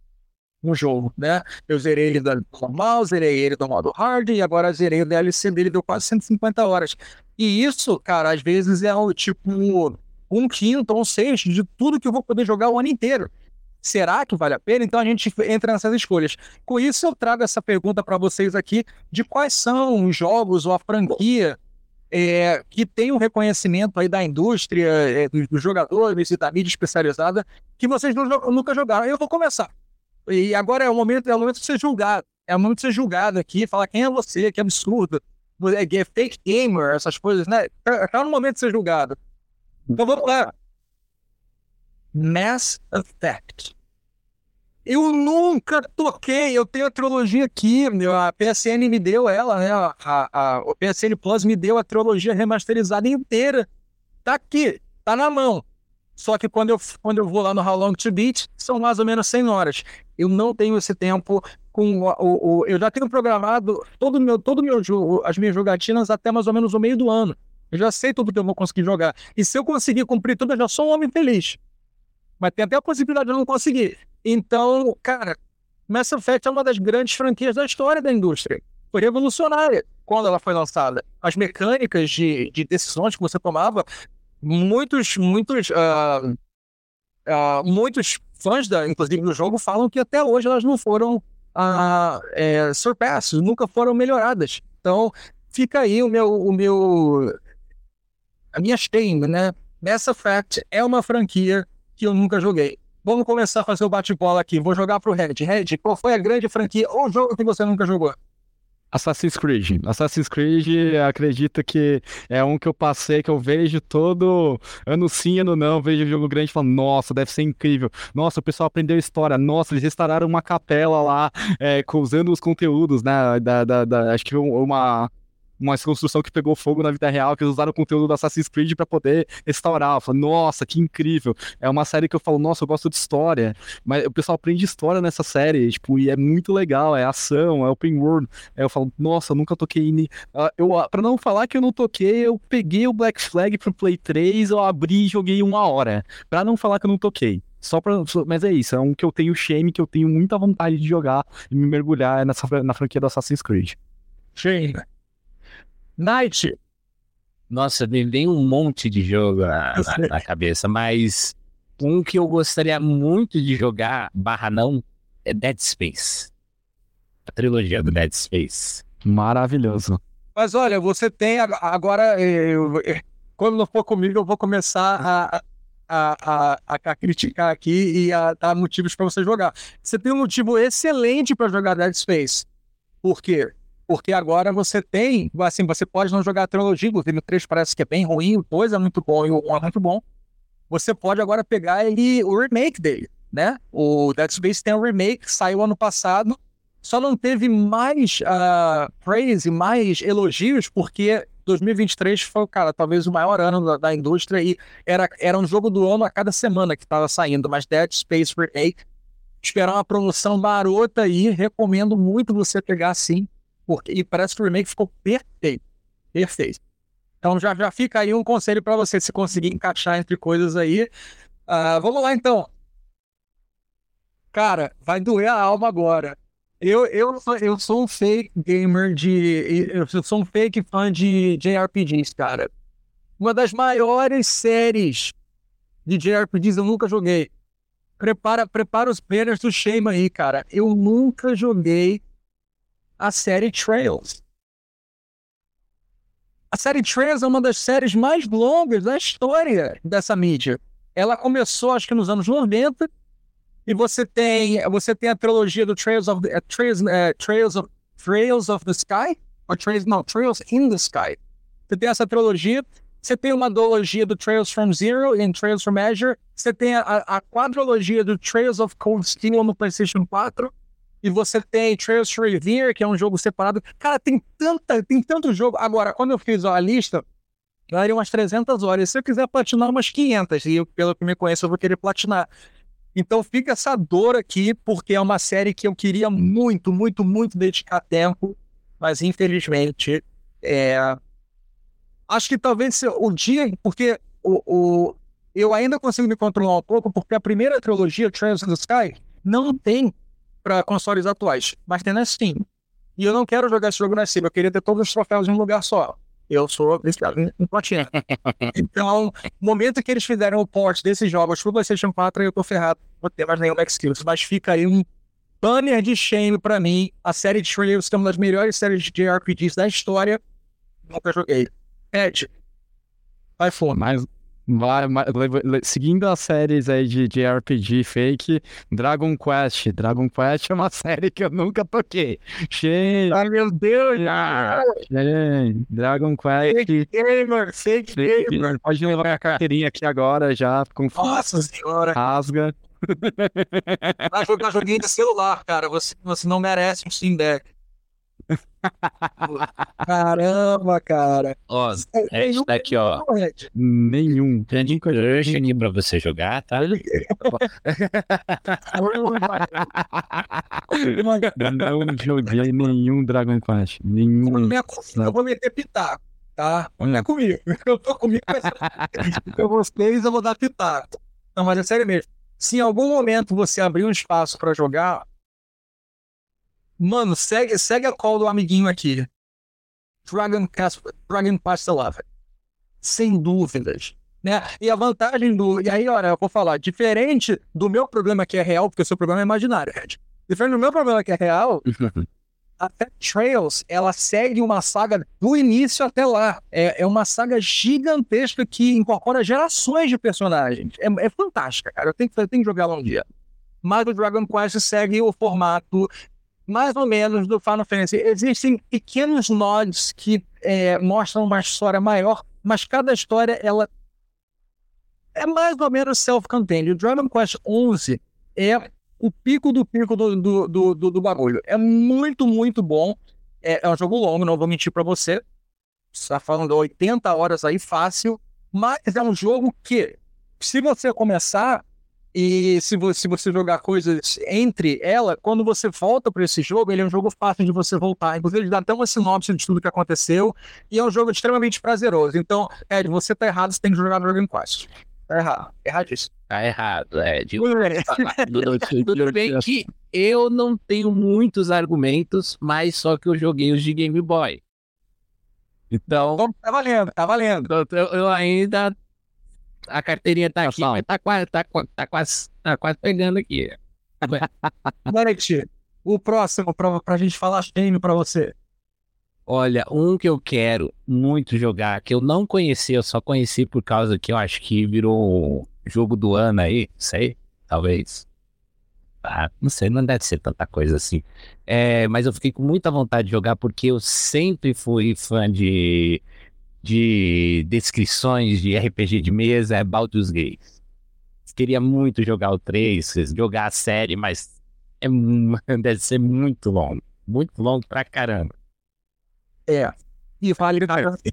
no jogo, né? Eu zerei ele do normal, zerei ele do modo hard e agora zerei o DLC dele, deu quase 150 horas. E isso, cara, às vezes é o tipo um quinto ou um sexto de tudo que eu vou poder jogar o ano inteiro. Será que vale a pena? Então a gente entra nessas escolhas. Com isso, eu trago essa pergunta para vocês aqui de quais são os jogos ou a franquia é, que tem um reconhecimento aí da indústria, é, dos, dos, jogadores e da mídia especializada, que vocês nunca jogaram. Eu vou começar. E agora é o momento, é o momento de ser julgado. É o momento de ser julgado aqui, falar quem é você, que absurdo. É, é fake gamer, essas coisas, né? Tá, tá no momento de ser julgado. Então vamos lá. Mass Effect. Eu nunca toquei, eu tenho a trilogia aqui, a PSN me deu ela, né? A, a, a, PSN Plus me deu a trilogia remasterizada inteira. Tá aqui, tá na mão. Só que quando eu, quando eu vou lá no How Long to Beat, são mais ou menos 100 horas. Eu não tenho esse tempo com o, o, o eu já tenho programado todo meu todo meu as minhas jogatinas até mais ou menos o meio do ano. Eu já sei tudo que eu vou conseguir jogar. E se eu conseguir cumprir tudo, eu já sou um homem feliz. Mas tem até a possibilidade de não conseguir. Então, cara, Mass Effect é uma das grandes franquias da história da indústria. Foi revolucionária quando ela foi lançada. As mecânicas de, de decisões que você tomava, muitos, muitos, uh, uh, muitos fãs, da, inclusive do jogo, falam que até hoje elas não foram uh, é, nunca foram melhoradas. Então, fica aí o meu, o meu, a minha shame, né? Mass Effect é uma franquia que eu nunca joguei. Vamos começar a fazer o bate-bola aqui. Vou jogar pro Red. Red, qual foi a grande franquia ou jogo que você nunca jogou? Assassin's Creed. Assassin's Creed, acredito que é um que eu passei, que eu vejo todo ano sim, ano não, vejo jogo grande e falo, nossa, deve ser incrível. Nossa, o pessoal aprendeu história. Nossa, eles restauraram uma capela lá, é, usando os conteúdos, né, da, da, da acho que uma uma construção que pegou fogo na vida real, que eles usaram o conteúdo do Assassin's Creed para poder restaurar. Eu falo, nossa, que incrível. É uma série que eu falo, nossa, eu gosto de história. Mas o pessoal aprende história nessa série, tipo, e é muito legal, é ação, é open world. Aí eu falo, nossa, eu nunca toquei em. Ah, eu, ah, pra não falar que eu não toquei, eu peguei o Black Flag pro Play 3, eu abri e joguei uma hora. Pra não falar que eu não toquei. Só pra, mas é isso, é um que eu tenho shame, que eu tenho muita vontade de jogar e me mergulhar nessa, na franquia do Assassin's Creed. Shame. Night. Nossa, me vem um monte de jogo na, na, na, cabeça, mas um que eu gostaria muito de jogar, barra não, é Dead Space. A trilogia do Dead Space. Maravilhoso. Mas olha, você tem agora, eu, eu, quando não for comigo, eu vou começar a, a, a, a, criticar aqui e a dar motivos para você jogar. Você tem um motivo excelente para jogar Dead Space. Por quê? Porque agora você tem, assim, você pode não jogar a trilogia, o Volume 3 parece que é bem ruim, o 2 é muito bom e o 1 é muito bom. Você pode agora pegar ele, o remake dele, né? O Dead Space tem um remake, saiu ano passado, só não teve mais uh, praise, mais elogios, porque 2023 foi, cara, talvez o maior ano da, da, indústria e era, era um jogo do ano a cada semana que estava saindo, mas Dead Space Remake, esperar uma promoção marota aí, recomendo muito você pegar assim, porque, e parece que o remake ficou perfeito, perfeito. Então já, já fica aí um conselho para você se conseguir encaixar entre coisas aí. Uh, vamos lá então. Cara, vai doer a alma agora. Eu, eu, eu sou um fake gamer de. Eu sou um fake fã de JRPGs, cara. Uma das maiores séries de JRPGs eu nunca joguei. Prepara, prepara os banners do Shame aí, cara. Eu nunca joguei a série Trails. A série Trails é uma das séries mais longas da história dessa mídia. Ela começou, acho que nos anos 90 e você tem, você tem a trilogia do Trails of the, uh, Trails, uh, Trails of Trails of the Sky, ou Trails, não, Trails in the Sky. Você tem essa trilogia. Você tem uma duologia do Trails from Zero e Trails from Azure. Você tem a, a quadrologia do Trails of Cold Steel no PlayStation 4. E você tem Trails to Revere, que é um jogo separado. Cara, tem tanta, tem tanto jogo. Agora, quando eu fiz ó, a lista, daria umas 300 horas. Se eu quiser platinar umas 500, e eu, pelo que me conheço, eu vou querer platinar. Então fica essa dor aqui, porque é uma série que eu queria muito, muito, muito dedicar tempo, mas infelizmente é... acho que talvez o dia, porque o, o, eu ainda consigo me controlar um pouco, porque a primeira trilogia, Trails in the Sky, não tem para consoles atuais, mas tem na Steam. E eu não quero jogar esse jogo na Steam, eu queria ter todos os troféus em um lugar só. Eu sou em platina. (laughs) então, no momento que eles fizeram o port desses jogos pro PlayStation 4, eu tô ferrado. Não vou ter mais nenhum X-Kills. Mas fica aí um banner de shame pra mim. A série de Trails, que é uma das melhores séries de JRPGs da história. Nunca joguei. Ed, vai fome. Mais, Vai, seguindo as séries aí de, de RPG fake, Dragon Quest. Dragon Quest é uma (laughs) série que eu nunca toquei. Cheio. Ai, meu Deus! Ah, Dragon Quest. Fake gamer, fake gamer. Pode levar a carteirinha aqui agora já. Com... Nossa senhora! Rasga. Vai jogar joguinho de celular, cara. Você, você não merece um Steam Deck. Caramba, cara. Ó, é isso daqui, ó. Nenhum. Tem Crush aqui pra você jogar, tá? não joguei nenhum Dragon Quest. Nenhum. Eu vou meter pitaco, tá? É comigo. Eu tô comigo. Eu (laughs) vocês, eu vou dar pitaco. Não, mas é sério mesmo. Se em algum momento você abrir um espaço pra jogar, Mano, segue, segue a call do amiguinho aqui. Dragon, Cast, Dragon 11. Sem dúvidas. Né? E a vantagem do. E aí, olha, eu vou falar, diferente do meu problema que é real, porque o seu problema é imaginário, Red. Diferente do meu problema que é real, (laughs) a Trails, ela segue uma saga do início até lá. É, é uma saga gigantesca que incorpora gerações de personagens. É, é fantástica, cara. Eu tenho, eu tenho que jogar ela um dia. Mas o Dragon Quest segue o formato mais ou menos do Final Fantasy. Existem pequenos nods que é, mostram uma história maior, mas cada história ela é mais ou menos self-contained. O Dragon Quest 11 é o pico do pico do, do, do, do, do bagulho. É muito, muito bom. É, é, um jogo longo, não vou mentir para você. Você tá falando de 80 horas aí, fácil. Mas é um jogo que, se você começar, e se você, se você jogar coisas entre ela, quando você volta para esse jogo, ele é um jogo fácil de você voltar. Inclusive, ele dá até uma sinopse de tudo que aconteceu. E é um jogo extremamente prazeroso. Então, Ed, você tá errado, você tem que jogar Dragon Quest. Tá errado. Erradíssimo. Tá errado, Ed. Tudo bem que eu (laughs) não tenho muitos argumentos, mas só que eu joguei os de Game Boy. Então. Tá valendo, tá valendo. Eu, eu ainda a carteirinha tá aqui, tá quase, tá, tá, quase, tá quase pegando aqui. Marete, (laughs) o próximo pra, pra gente falar shame pra você. Olha, um que eu quero muito jogar, que eu não conheci, eu só conheci por causa que eu acho que virou jogo do ano aí, sei, talvez. Ah, não sei, não deve ser tanta coisa assim. É, mas eu fiquei com muita vontade de jogar porque eu sempre fui fã de, de descrições de RPG de mesa, é Baldur's Gate. Queria muito jogar o 3, jogar a série, mas é, (laughs) deve ser muito longo. Muito longo pra caramba. É. E vale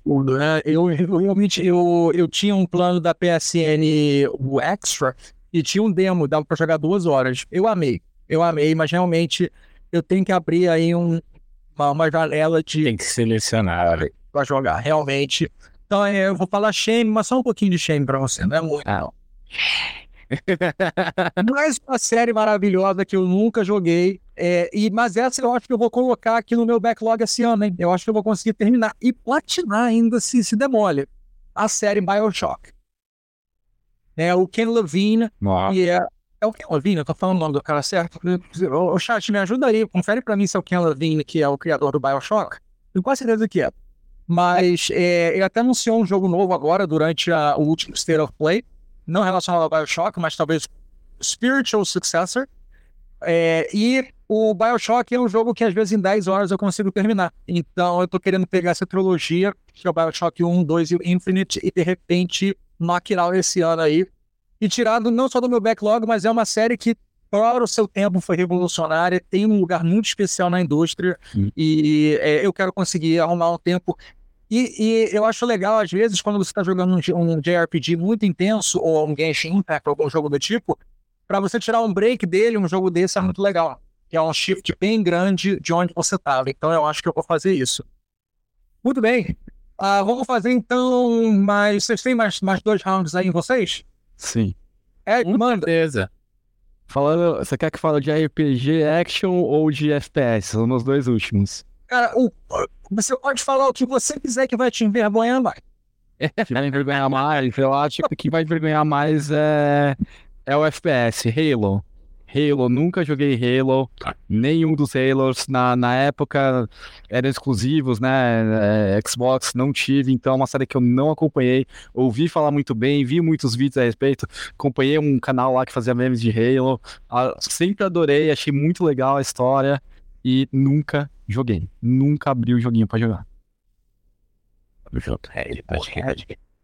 tudo, né? Eu, eu realmente eu, eu tinha um plano da PSN, o Extra, e tinha um demo, dava para jogar duas horas. Eu amei, eu amei, mas realmente eu tenho que abrir aí um, uma, uma janela de. Tem que selecionar para jogar, realmente. Então é, eu vou falar shame, mas só um pouquinho de shame para você, não é muito. Ah. (laughs) Mais uma série maravilhosa que eu nunca joguei. É, e, mas essa eu acho que eu vou colocar aqui no meu backlog esse ano, hein? Eu acho que eu vou conseguir terminar e platinar ainda se, se demole. A série Bioshock. É o Ken Levine. E é, é o Ken Levine, eu tô falando o nome do cara certo. O, o chat me ajuda aí, confere pra mim se é o Ken Levine, que é o criador do Bioshock. Tenho quase certeza que é. Mas é, ele até anunciou um jogo novo agora, durante a, o último State of Play não relacionado ao Bioshock, mas talvez spiritual successor. É, e o Bioshock é um jogo que às vezes em 10 horas eu consigo terminar. Então eu tô querendo pegar essa trilogia, que é o Bioshock 1, 2 e o Infinite, e de repente knock out esse ano aí. E tirado não só do meu backlog, mas é uma série que para o seu tempo foi revolucionária, tem um lugar muito especial na indústria hum. e é, eu quero conseguir arrumar um tempo e, e, eu acho legal, às vezes, quando você está jogando um, um, JRPG muito intenso, ou um Genshin Impact, ou algum jogo do tipo, para você tirar um break dele, um jogo desse é muito legal. Que é um shift bem grande de onde você estava. Então eu acho que eu vou fazer isso. Muito bem. Uh, vamos fazer então mais. Vocês têm mais, mais dois rounds aí em vocês? Sim. É, manda. Beleza. Falando, você quer que fale de RPG, action ou de FPS? São os dois últimos. Cara, o, você pode falar o que você quiser que vai te envergonhar mais. Que vai envergonhar mais, eu acho que vai envergonhar mais é, é o FPS, Halo. Halo, nunca joguei Halo, nenhum dos Halos. Na, na época eram exclusivos, né? É, Xbox não tive, então é uma série que eu não acompanhei. Ouvi falar muito bem, vi muitos vídeos a respeito. Acompanhei um canal lá que fazia memes de Halo. Sempre adorei, achei muito legal a história e nunca joguei. Nunca abri o joguinho pra jogar. Tamo junto, é, ele tá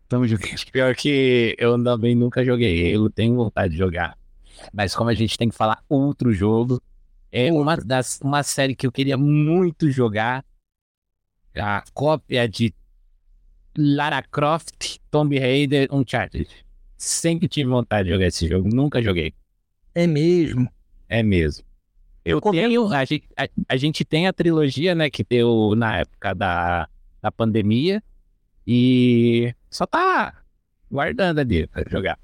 Tamo junto. Pior que eu também nunca joguei. Eu tenho vontade de jogar. Mas como a gente tem que falar outro jogo, é uma, das, uma série que eu queria muito jogar. A cópia de Lara Croft, Tomb Raider, Uncharted. Sempre tive vontade de jogar esse jogo, nunca joguei. É mesmo? É mesmo. Eu tenho, a gente, a, a, gente tem a trilogia, né, que deu na época da, da pandemia e só tá guardando ali pra jogar.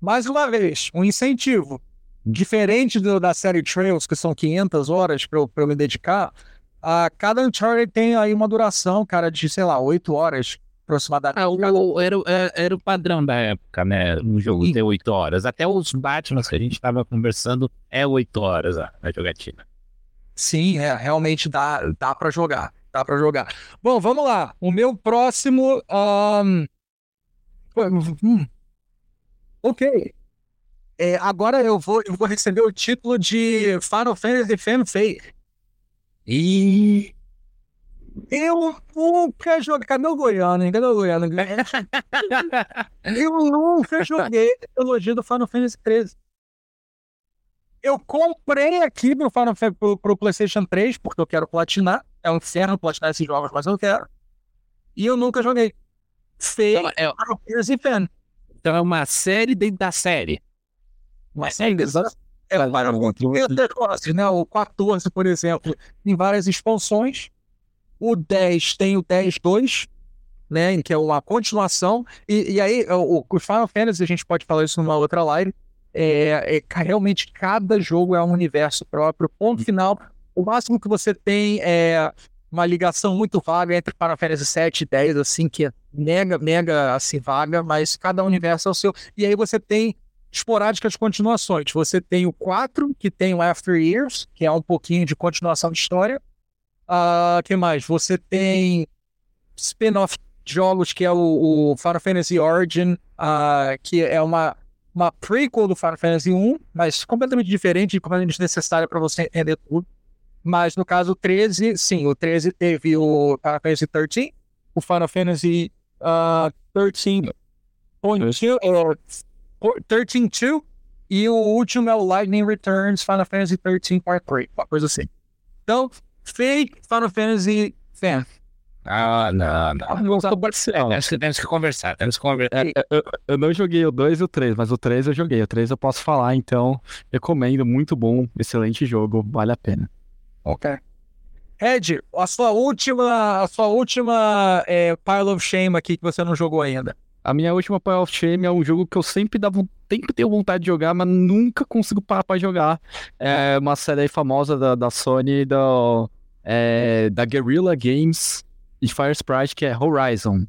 Mais uma vez, um incentivo. Diferente do, da série Trails, que são 500 horas para eu, eu me dedicar, a cada Uncharted tem aí uma duração, cara, de, sei lá, 8 horas aproximadamente. Ah, o, o, era, é, era, o padrão da época, né? No jogo Sim. ter oito horas. Até os Batman que a gente estava conversando é oito horas a, a jogatina. Sim, é, realmente dá, dá para jogar. Dá para jogar. Bom, vamos lá. O meu próximo. Um... Hum. Ok. É, agora eu vou, eu vou receber o título de Final Fantasy Fan Fate. E eu nunca joguei. Cadê o Goiano? Cadê o Goiano? eu nunca joguei a trilogia do Final Fantasy XIII. Eu comprei aqui pro, Final, pro, pro PlayStation 3, porque eu quero platinar. É um inferno platinar esses jogos, mas eu quero. E eu nunca joguei. Feio então, é, Fantasy Fan. Então é uma série dentro da série. Uma série dentro da é, é, né? O 14, por exemplo, tem várias expansões o 10 tem o 10-2, né? Que é uma continuação. E, e aí, o, o Final Fantasy, a gente pode falar isso numa outra live. É, é, realmente cada jogo é um universo próprio. Ponto final. O máximo que você tem é uma ligação muito vaga entre Final Fantasy 7 e 10, assim, que é mega, mega assim, vaga, mas cada universo é o seu. E aí você tem esporádicas continuações. Você tem o 4, que tem o After Years, que é um pouquinho de continuação de história. Uh, que mais? Você tem spin-off jogos que é o, o Final Fantasy Origin, uh, que é uma uma prequel do Final Fantasy 1, mas completamente diferente e completamente desnecessária para você entender tudo. Mas no caso, o 13, sim, o 13 teve o Final Fantasy 13, o Final Fantasy uh, 13.2, uh, 13.2 e o último é o Lightning Returns Final Fantasy 13.3, uma coisa assim. Então, fake Final Fantasy fan. Ah, não, não. não. É, temos, que, temos que conversar, temos que conversar. É, eu, eu, não joguei o 2 e o 3, mas o 3 eu joguei. O 3 eu posso falar, então recomendo, muito bom, excelente jogo, vale a pena. Ok. Ed, a sua última, a sua última é, Pile of Shame aqui que você não jogou ainda. A minha última Pile of Shame é um jogo que eu sempre dava, sempre tenho vontade de jogar, mas nunca consigo parar pra jogar. É uma série famosa da, da Sony, da, é, da Guerrilla Games e Fire Sprite, que é Horizon.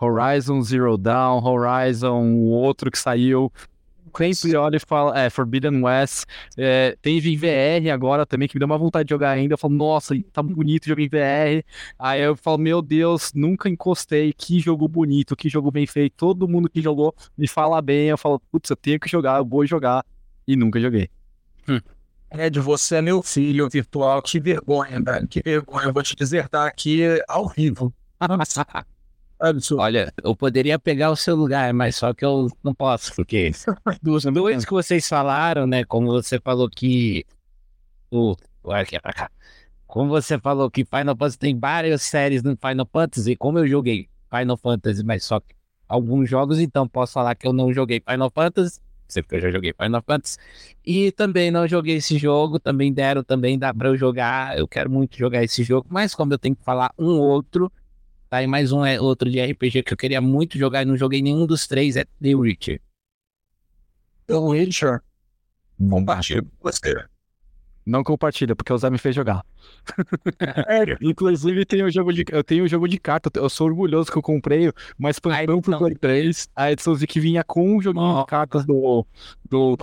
Horizon Zero Dawn, Horizon, o outro que saiu, sempre olha e fala, é, Forbidden West, é, teve em VR agora também, que me deu uma vontade de jogar ainda, eu falo, nossa, tá bonito jogar em VR, aí eu falo, meu Deus, nunca encostei, que jogo bonito, que jogo bem feito, todo mundo que jogou me fala bem, eu falo, putz, eu tenho que jogar, eu vou jogar, e nunca joguei. Hum. Ed, você é meu filho virtual, que vergonha, velho, que vergonha, eu vou te desertar aqui ao vivo. (laughs) Olha, eu poderia pegar o seu lugar, mas só que eu não posso, porque dos dois que vocês falaram, né? Como você falou que. O. Aqui pra cá. Como você falou que Final Fantasy tem várias séries no Final Fantasy, como eu joguei Final Fantasy, mas só que alguns jogos, então posso falar que eu não joguei Final Fantasy, sei porque eu já joguei Final Fantasy, e também não joguei esse jogo, também deram, também dá pra eu jogar, eu quero muito jogar esse jogo, mas como eu tenho que falar um outro, Tá? E mais um é outro de RPG que eu queria muito jogar e não joguei nenhum dos três, é The Witcher. The Witcher? Compartilha você. Não compartilha, porque o Zé me fez jogar. (laughs) É, inclusive, tem o jogo de, eu tenho o jogo de carta. Eu sou orgulhoso que eu comprei, mas não pro Play 3 a edição que vinha com o jogo oh. de cartas do. do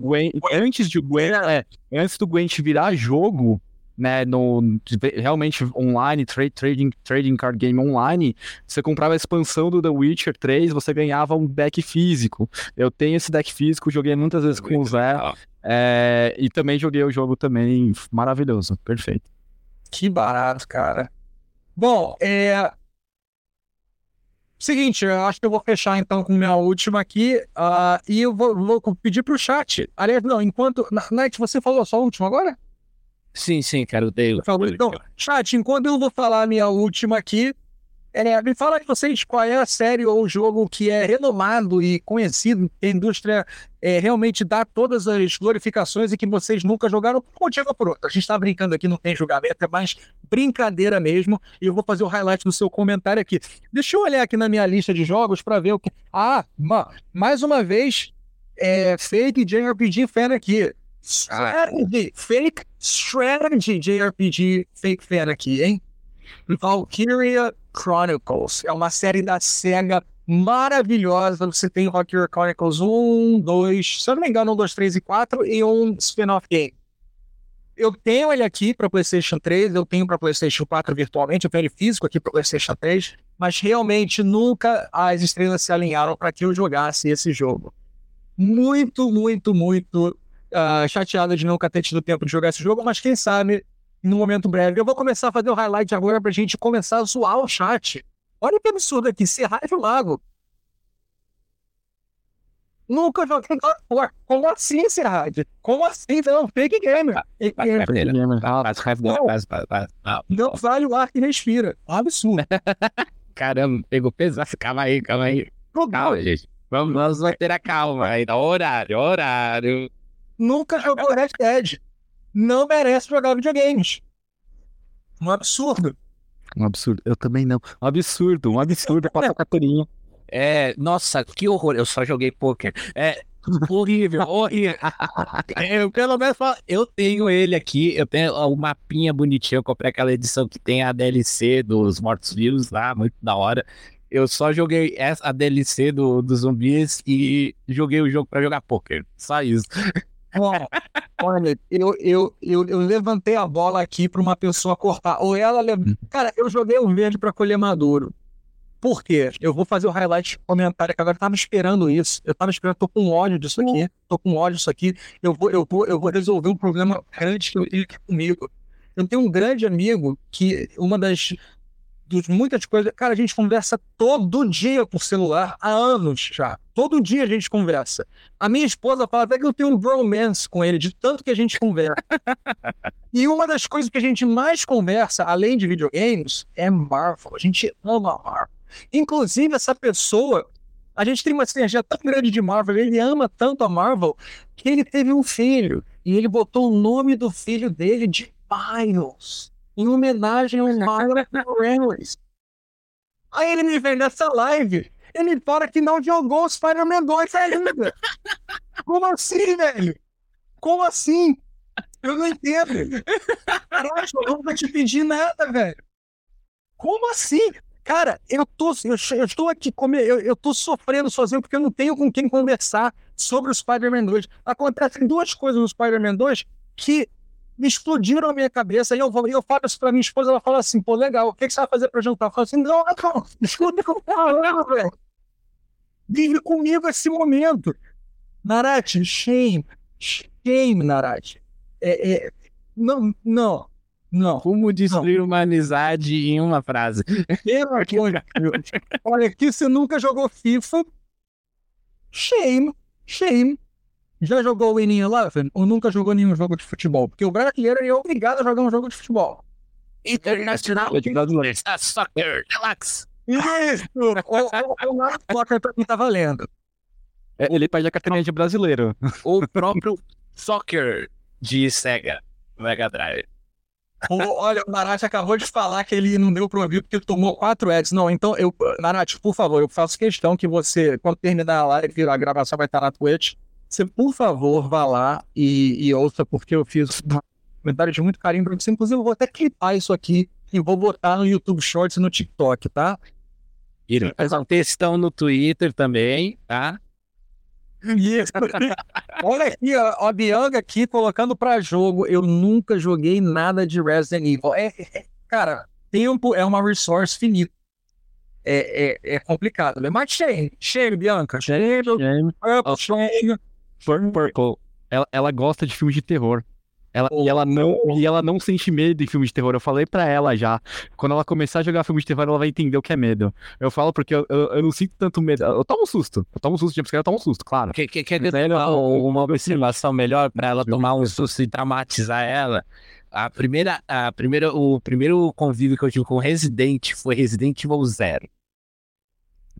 Gwen, antes de Gwen, é, antes do Gwen virar jogo, né, no realmente online, trade, trading, trading card game online, você comprava a expansão do The Witcher 3, você ganhava um deck físico. Eu tenho esse deck físico, joguei muitas vezes com o Zé. É, e também joguei o jogo também, maravilhoso, perfeito. Que barato, cara. Bom, é. Seguinte, eu acho que eu vou fechar então com minha última aqui. Uh, e eu vou, vou pedir pro chat. Aliás, não, enquanto. Night, você falou a sua última agora? Sim, sim, cara, eu tenho. Então, chat, enquanto eu vou falar a minha última aqui, é, me fala de vocês qual é a série ou jogo que é renomado e conhecido, que a indústria é, realmente dá todas as glorificações e que vocês nunca jogaram por motivo ou por outro. A gente está brincando aqui, não tem julgamento, é mais brincadeira mesmo. E eu vou fazer o highlight do seu comentário aqui. Deixa eu olhar aqui na minha lista de jogos para ver o que. Ah, mais uma vez, é, fake JRPG fan aqui. Strategy, fake strategy JRPG fake fan aqui, hein? Valkyria Chronicles é uma série da SEGA maravilhosa. Você tem Valkyria Chronicles 1, 2, se eu não me engano, 1, 2, 3 e 4 e um spin-off game. Eu tenho ele aqui para PlayStation 3, eu tenho para PlayStation 4 virtualmente, eu tenho ele físico aqui para PlayStation 3, mas realmente nunca as estrelas se alinharam para que eu jogasse esse jogo. Muito, muito, muito uh, chateada de nunca ter tido tempo de jogar esse jogo, mas quem sabe, no momento breve. Eu vou começar a fazer o highlight agora pra gente começar a zoar o chat. Olha que absurdo aqui, Serra o Lago. Nunca joguei God of War. Como assim, Serrad? Como assim? Não, fake gamer. Fake gamer. Não, vale o ar que respira. Absurdo. (laughs) Caramba, pegou pesado. Calma aí, calma aí. Calma, gente. Vamos, vamos manter a calma aí. Horário, horário nunca jogou Red Dead. Não merece jogar videogames. Um absurdo. Um absurdo. Eu também não. Um absurdo, um absurdo com a caturinha. É, nossa, que horror. Eu só joguei poker. É horrível, horrível. (laughs) eu, pelo menos eu tenho ele aqui. Eu tenho o mapinha bonitinho. Eu comprei aquela edição que tem a DLC dos mortos-vivos lá, muito da hora. Eu só joguei essa, a DLC do, dos zumbis e joguei o jogo para jogar poker. Só isso. Olha, eu, eu, eu, eu, levantei a bola aqui para uma pessoa cortar. Ou ela. Lev... Hum. Cara, eu joguei o verde para colher maduro. Por quê? Eu vou fazer o highlight comentário que agora eu tava esperando isso. Eu tava esperando, tô com ódio disso aqui. Tô com ódio disso aqui. Eu vou, eu vou, eu vou resolver um problema grande que eu tenho comigo. Eu tenho um grande amigo que uma das dos muitas coisas. Cara, a gente conversa todo dia por celular, há anos já. Todo dia a gente conversa. A minha esposa fala até que eu tenho um bromance com ele, de tanto que a gente conversa. (laughs) e uma das coisas que a gente mais conversa, além de videogames, é Marvel. A gente ama Marvel. Inclusive, essa pessoa, a gente tem uma sinergia tão grande de Marvel, ele ama tanto a Marvel, que ele teve um filho. E ele botou o nome do filho dele de Miles em homenagem ao Marlon Reynolds. Aí ele me vem nessa live, ele fala que não jogou os Spider-Man 2 ainda. Como assim, velho? Como assim? Eu não entendo. Caralho, eu não vou te pedir nada, velho. Como assim? Cara, eu tô, eu, eu estou aqui, eu, eu tô sofrendo sozinho porque eu não tenho com quem conversar sobre o Spider-Man 2. Acontecem duas coisas no Spider-Man 2 que me explodiram a minha cabeça. E eu, eu falo isso pra minha esposa, ela fala assim, pô, legal, o que, que você vai fazer pra jantar? Eu falo assim, não, não, escuta falo, velho. Vive comigo esse momento. Narate, shame, shame, Narate. É, é, não, não, não. Como destruir não. uma amizade em uma frase. olha, olha, aqui você nunca jogou FIFA. Shame, shame já jogou Winning Eleven ou nunca jogou nenhum jogo de futebol? Porque o brasileiro é obrigado a jogar um jogo de futebol. Internacional. Ah, soccer, relax. Isso! (laughs) o soccer pra mim tá valendo. É, ele perde a carteirinha de brasileiro. O próprio soccer de Sega Mega Drive. Olha, o Narat acabou de falar que ele não deu pro ouvir porque ele tomou quatro ads. Não, então, eu, Narat, por favor, eu faço questão que você, quando terminar a live, a gravação vai estar na Twitch você, por favor, vá lá e, e ouça, porque eu fiz um comentário de muito carinho pra você. Inclusive, eu vou até clipar isso aqui e vou botar no YouTube Shorts e no TikTok, tá? Faz um textão no Twitter também, tá? Isso. (laughs) Olha aqui, ó, a Bianca aqui colocando para jogo. Eu nunca joguei nada de Resident Evil. É, é, cara, tempo é uma resource finita. É, é, é complicado. Né? Mas cheio, cheio, Bianca. Cheio, cheio. Purple, ela, ela gosta de filmes de terror. Ela, oh, e, ela não, oh. e ela não sente medo de filmes de terror. Eu falei pra ela já. Quando ela começar a jogar filme de terror, ela vai entender o que é medo. Eu falo porque eu, eu, eu não sinto tanto medo. Eu tomo um susto. Eu tomo um susto. James eu tomo um susto, claro. Quer que, que, uma observação melhor pra ela tomar um susto e traumatizar ela? A primeira, a primeira, o primeiro convívio que eu tive com Resident foi Resident Evil Zero.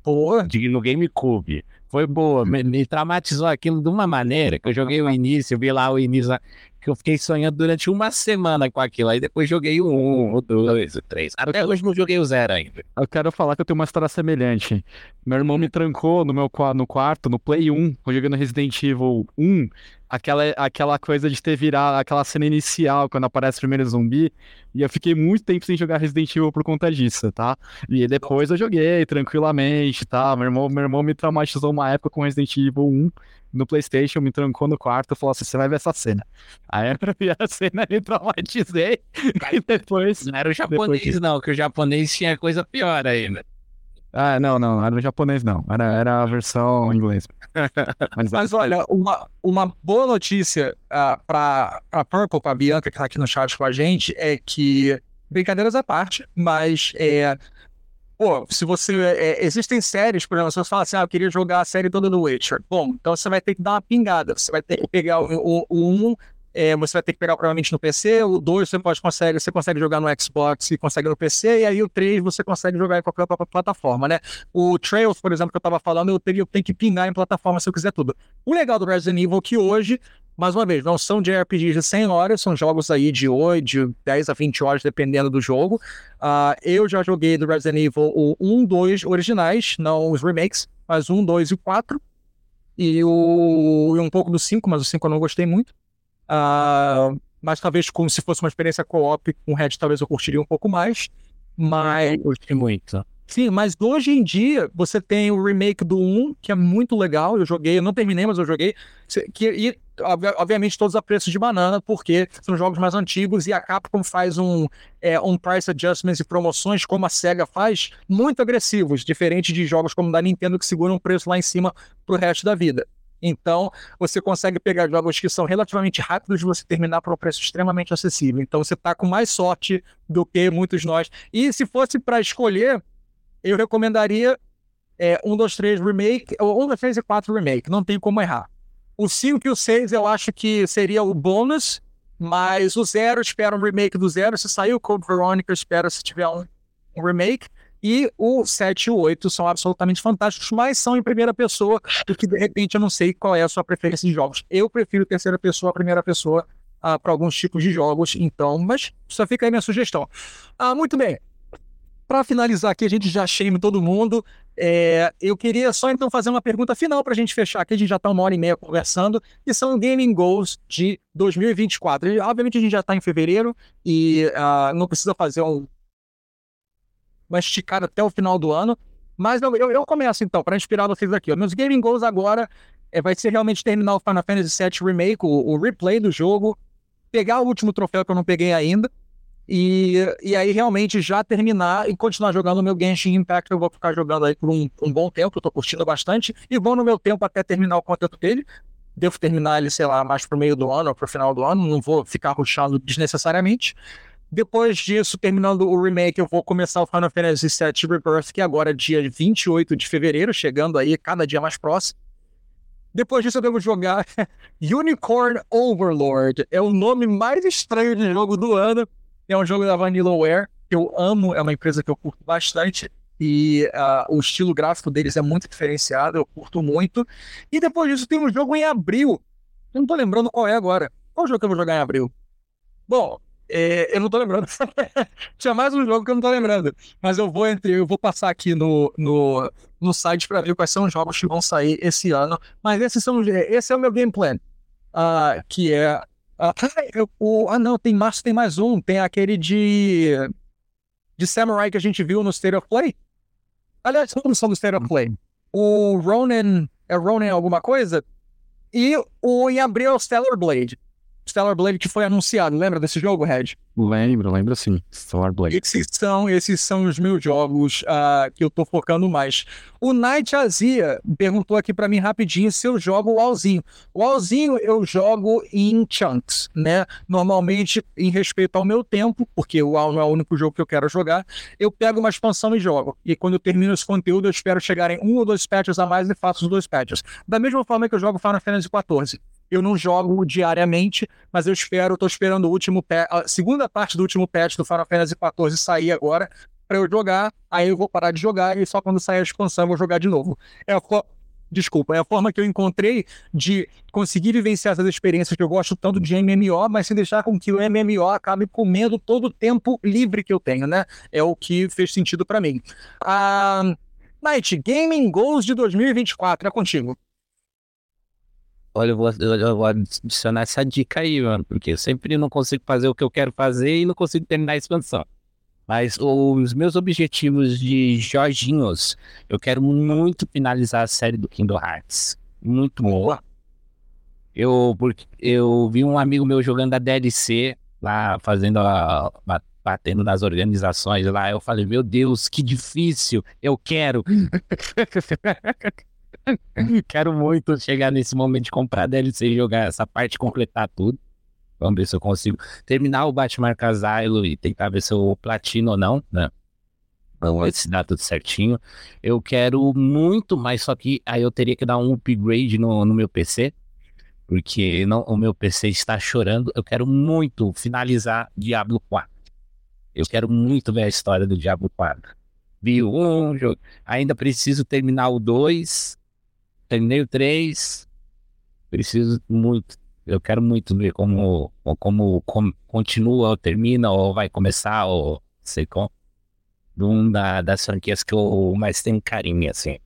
Pô. no GameCube foi boa, me, me, traumatizou aquilo de uma maneira que eu joguei o início, eu vi lá o início, que eu fiquei sonhando durante uma semana com aquilo. Aí depois joguei o 1, o 2, o 3. Até hoje não joguei o 0 ainda. Eu quero falar que eu tenho uma história semelhante. Meu irmão me trancou no meu no quarto, no Play 1, jogando Resident Evil 1 aquela, aquela coisa de ter virado aquela cena inicial quando aparece o primeiro zumbi. E eu fiquei muito tempo sem jogar Resident Evil por conta disso, tá? E depois eu joguei tranquilamente, tá? Meu irmão, meu irmão me traumatizou uma época com Resident Evil 1 no PlayStation, me trancou no quarto e falou assim: você vai ver essa cena. Aí eu vi a cena e me traumatizei. (laughs) e depois. Não era o japonês, depois... não, que o japonês tinha coisa pior ainda. Ah, não, não, era japonês não, era, era a versão em inglês. (laughs) Mas, Mas olha, uma, uma boa notícia uh, para a Purple, para a Bianca, que está aqui no chat com a gente, é que, brincadeiras à parte, mas é, pô, se você. É, existem séries, por exemplo, se você fala assim, ah, eu queria jogar a série toda do Witcher. Bom, então você vai ter que dar uma pingada. Você vai ter que pegar o 1 é, você vai ter que pegar provavelmente no PC, o 2 você pode consegue, você consegue jogar no Xbox e consegue no PC, e aí o 3 você consegue jogar em qualquer plataforma, né? O Trails, por exemplo, que eu tava falando, eu, teria, eu tenho que pingar em plataforma se eu quiser tudo. O legal do Resident Evil é que hoje, mais uma vez, não são de RPGs de 100 horas, são jogos aí de 8, de 10 a 20 horas, dependendo do jogo. Uh, eu já joguei do Resident Evil o 1, 2 originais, não os remakes, mas o 1, 2 e o 4. E, o, e um pouco do 5, mas o 5 eu não gostei muito. Uh, mas talvez como se fosse uma experiência co-op com Red, talvez eu curtiria um pouco mais. Mas. Eu curti muito. Sim, mas hoje em dia você tem o remake do 1, que é muito legal. Eu joguei, eu não terminei, mas eu joguei. Que, e, obviamente, todos a preço de banana, porque são jogos mais antigos e a Capcom faz um, é, um price adjustments e promoções, como a SEGA faz, muito agressivos, diferente de jogos como da Nintendo que seguram o preço lá em cima pro resto da vida. Então, você consegue pegar jogos que são relativamente rápidos de você terminar por um preço extremamente acessível. Então, você está com mais sorte do que muitos nós. E se fosse para escolher, eu recomendaria é, 1, 2, 3 Remake, ou 1, 2, 3 e 4 Remake, não tem como errar. O 5 e o 6 eu acho que seria o bônus, mas o 0 espera um remake do 0. Se sair o Code Veronica, espera se tiver um, um remake. E o 7 e o 8 são absolutamente fantásticos, mas são em primeira pessoa, porque de repente eu não sei qual é a sua preferência de jogos. Eu prefiro terceira pessoa, primeira pessoa, uh, para alguns tipos de jogos, então, mas só fica aí minha sugestão. Uh, muito bem. Para finalizar aqui, a gente já shame todo mundo. É, eu queria só então fazer uma pergunta final para a gente fechar aqui. A gente já está uma hora e meia conversando, que são Gaming Goals de 2024. E, obviamente a gente já está em fevereiro e uh, não precisa fazer um, uma esticada até o final do ano. Mas eu, eu, começo então, para inspirar vocês aqui. Meus Gaming Goals agora é, vai ser realmente terminar o Final Fantasy VII Remake, o, o replay do jogo, pegar o último troféu que eu não peguei ainda e, e aí realmente já terminar e continuar jogando o meu Genshin Impact, eu vou ficar jogando aí por um, um bom tempo, eu tô curtindo bastante, e vou no meu tempo até terminar o conteúdo dele. Devo terminar ele, sei lá, mais pro meio do ano ou pro final do ano, não vou ficar ruxando desnecessariamente. Depois disso, terminando o remake, eu vou começar o Final Fantasy VII Rebirth, que agora é dia 28 de fevereiro, chegando aí cada dia mais próximo. Depois disso, eu devo jogar (laughs) Unicorn Overlord. É o nome mais estranho de jogo do ano. É um jogo da Vanillaware, que eu amo, é uma empresa que eu curto bastante. E uh, o estilo gráfico deles é muito diferenciado, eu curto muito. E depois disso tem um jogo em abril. Eu não tô lembrando qual é agora. Qual jogo que eu vou jogar em abril? Bom, é, eu não tô lembrando. (laughs) Tinha mais um jogo que eu não tô lembrando. Mas eu vou entre, eu vou passar aqui no, no, no site para ver quais são os jogos que vão sair esse ano. Mas esses são, esse é o meu game plan. Uh, que é ah, eu, o, ah, não, tem março, tem mais um. Tem aquele de. De Samurai que a gente viu no State of Play. Aliás, não são do State of Play. O Ronin. É Ronin alguma coisa? E o em abril é Stellar Blade. Stellar Blade que foi anunciado. Lembra desse jogo, Red? Lembro, lembro sim. Stellar Blade. Esses são, esses são os meus jogos uh, que eu tô focando mais. O Night Azia perguntou aqui para mim rapidinho se eu jogo o Alzinho. O Alzinho eu jogo em chunks, né? Normalmente, em respeito ao meu tempo, porque o Al não é o único jogo que eu quero jogar, eu pego uma expansão e jogo. E quando eu termino esse conteúdo, eu espero chegar em um ou dois patches a mais e faço os dois patches. Da mesma forma que eu jogo Final Fantasy XIV. Eu não jogo diariamente, mas eu espero, estou esperando o último a segunda parte do último patch do Final Fantasy XIV sair agora para eu jogar. Aí eu vou parar de jogar e só quando sair a expansão eu vou jogar de novo. É a Desculpa, é a forma que eu encontrei de conseguir vivenciar essas experiências que eu gosto tanto de MMO, mas sem deixar com que o MMO acabe comendo todo o tempo livre que eu tenho, né? É o que fez sentido para mim. Uh, Night, Gaming Goals de 2024, é contigo. Olha, eu vou, eu vou adicionar essa dica aí, mano, porque eu sempre não consigo fazer o que eu quero fazer e não consigo terminar a expansão. Mas os meus objetivos de Jorginhos, eu quero muito finalizar a série do Kingdom Hearts. Muito boa. Eu, porque eu vi um amigo meu jogando a DLC lá, fazendo a, batendo nas organizações lá. Eu falei, meu Deus, que difícil, eu quero. (laughs) (laughs) Quero muito chegar nesse momento de comprar DLC e jogar essa parte, completar tudo. Vamos ver se eu consigo terminar o Batman Casilo e tentar ver se eu platino ou não, né? Vamos ver se dá tudo certinho. Eu quero muito, mas só que aí eu teria que dar um upgrade no, no meu PC. Porque não, o meu PC está chorando. Eu quero muito finalizar Diablo 4. Eu quero muito ver a história do Diablo 4. Vi um jogo. Ainda preciso terminar o 2 terminei o 3, preciso muito, eu quero muito ver como, como, como continua ou termina, ou vai começar, ou sei como. Um da, das franquias que eu mais tenho carinho, assim.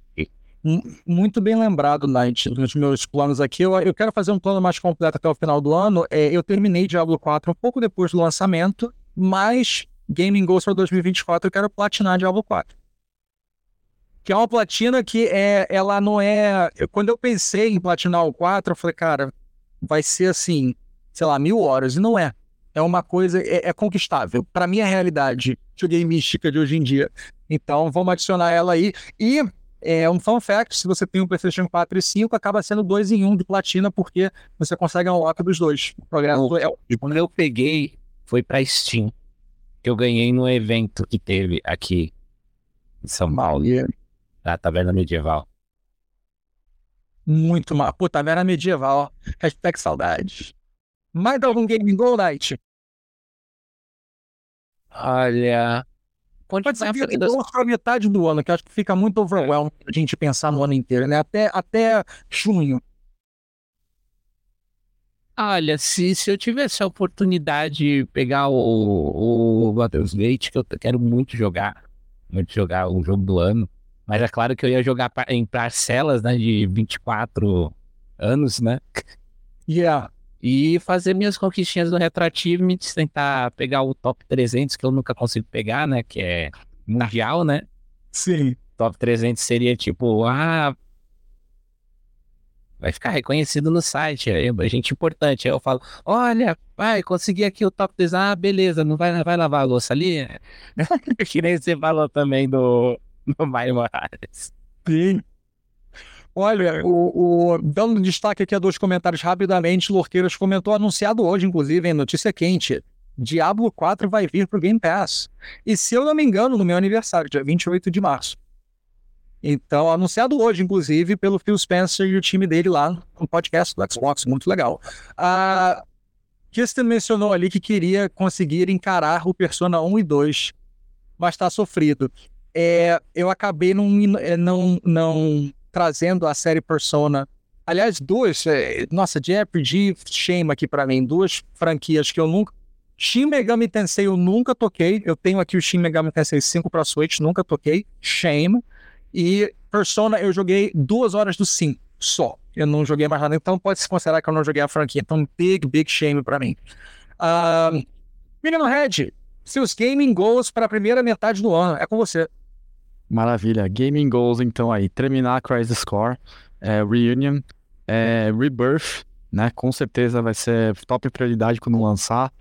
Muito bem lembrado, Night, nos meus planos aqui. Eu, eu quero fazer um plano mais completo até o final do ano. É, eu terminei Diablo 4 um pouco depois do lançamento, mas Gaming Goals para 2024 eu quero platinar Diablo 4. Que é uma platina que é, ela não é. Quando eu pensei em platinar o 4, eu falei, cara, vai ser assim, sei lá, mil horas. E não é. É uma coisa, é, é conquistável. Para mim, é a realidade mística de hoje em dia. Então, vamos adicionar ela aí. E é um fun fact: se você tem um PlayStation 4 e 5, acaba sendo dois em um de platina, porque você consegue um unlock dos dois. O programa é... Quando eu peguei, foi pra Steam. Que eu ganhei no evento que teve aqui em São Paulo. Yeah. Da Taverna Medieval. Muito mal. Pô, Taverna Medieval. Hashtag saudades. Mais algum Gaming Go Night? Olha. Pode ser que das... para metade do ano, que acho que fica muito overwhelmed a gente pensar no ano inteiro, né? Até, até junho. Olha, se, se eu tivesse a oportunidade de pegar o, o Baldur's Gate, que eu quero muito jogar, muito jogar o jogo do ano, mas é claro que eu ia jogar em parcelas, né, de 24 anos, né? Yeah. E fazer minhas conquistinhas no retroativo, me tentar pegar o top 300, que eu nunca consigo pegar, né, que é mundial, né? Sim. Top 300 seria tipo, ah, vai ficar reconhecido no site, é gente importante. Aí eu falo, olha, pai, consegui aqui o top 10. Ah, beleza, não vai, vai lavar a louça ali? (laughs) que nem você falou também do, (laughs) do Mario Morales. Sim. Olha, o, o, dando destaque aqui a dois comentários rapidamente, Lorqueiras comentou, anunciado hoje, inclusive, em notícia quente. Diablo 4 vai vir pro Game Pass. E se eu não me engano, no meu aniversário, dia 28 de março. Então, anunciado hoje, inclusive, pelo Phil Spencer e o time dele lá no podcast do Xbox, muito legal. A Kirsten mencionou ali que queria conseguir encarar o Persona 1 e 2, mas está sofrido. É, eu acabei não, é, não, não trazendo a série Persona. Aliás, duas, é, nossa, RPG, shame aqui para mim, duas franquias que eu nunca. Shin Megami Tensei eu nunca toquei. Eu tenho aqui o Shin Megami Tensei 5 para Switch, nunca toquei. Shame. E Persona eu joguei duas horas do 5 só. Eu não joguei mais nada, então pode se considerar que eu não joguei a franquia. Então, big, big shame para mim. Uh, Menino Red, seus gaming goals para a primeira metade do ano. É com você. Maravilha. Gaming goals, então, aí. Terminar Crisis Core, é, Reunion, é, Rebirth, né? Com certeza vai ser top prioridade quando lançar.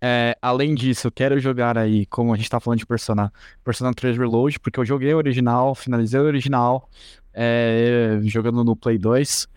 É, além disso, eu quero jogar aí, como a gente tá falando de Persona, Persona 3 Reload, porque eu joguei o original, finalizei o original, é, jogando no Play 2,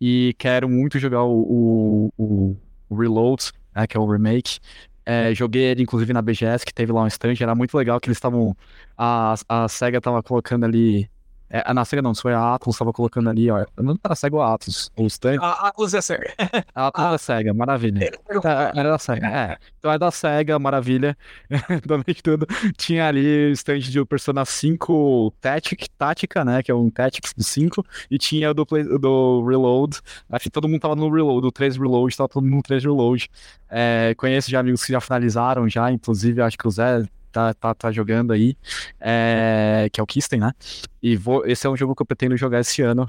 e quero muito jogar o, o, o Reload, né, que é o remake. É, joguei ele, inclusive, na BGS, que teve lá um stand, era muito legal que eles estavam. A, a SEGA tava colocando ali é, a SEGA não, foi a Atlas, estava colocando ali, ó. Não era SEGA ou a Atlas? O stand. A Atlas é a SEGA. A Atlas é SEGA, maravilha. Tá, era da SEGA, é. Então é da SEGA, maravilha. (laughs) Também tudo. Tinha ali o stand de Persona 5 Tactic, Tática, né? Que é um Tactics do 5. E tinha o do, play, do Reload. Acho que todo mundo tava no Reload, o 3 Reload, tava todo mundo no 3 Reload. É, conheço já amigos que já finalizaram já, inclusive acho que o Zé tá, tá, tá jogando aí, é, que é o Kisten, né? E vou, esse é um jogo que eu pretendo jogar esse ano.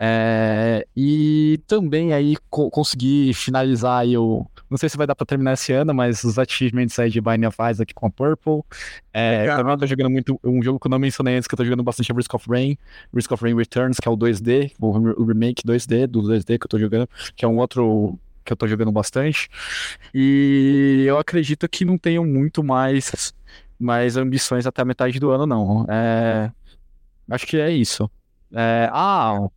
É, e também aí co conseguir finalizar aí o. Não sei se vai dar pra terminar esse ano, mas os achievements aí de Binding of Isaac com a Purple. É, também eu tô jogando muito. Um jogo que eu não mencionei antes, que eu tô jogando bastante é Risk of Rain. Risk of Rain Returns, que é o 2D, o remake 2D do 2D que eu tô jogando, que é um outro que eu tô jogando bastante. E eu acredito que não tenho muito mais mais ambições até a metade do ano, não. É... Acho que é isso. É... Ah!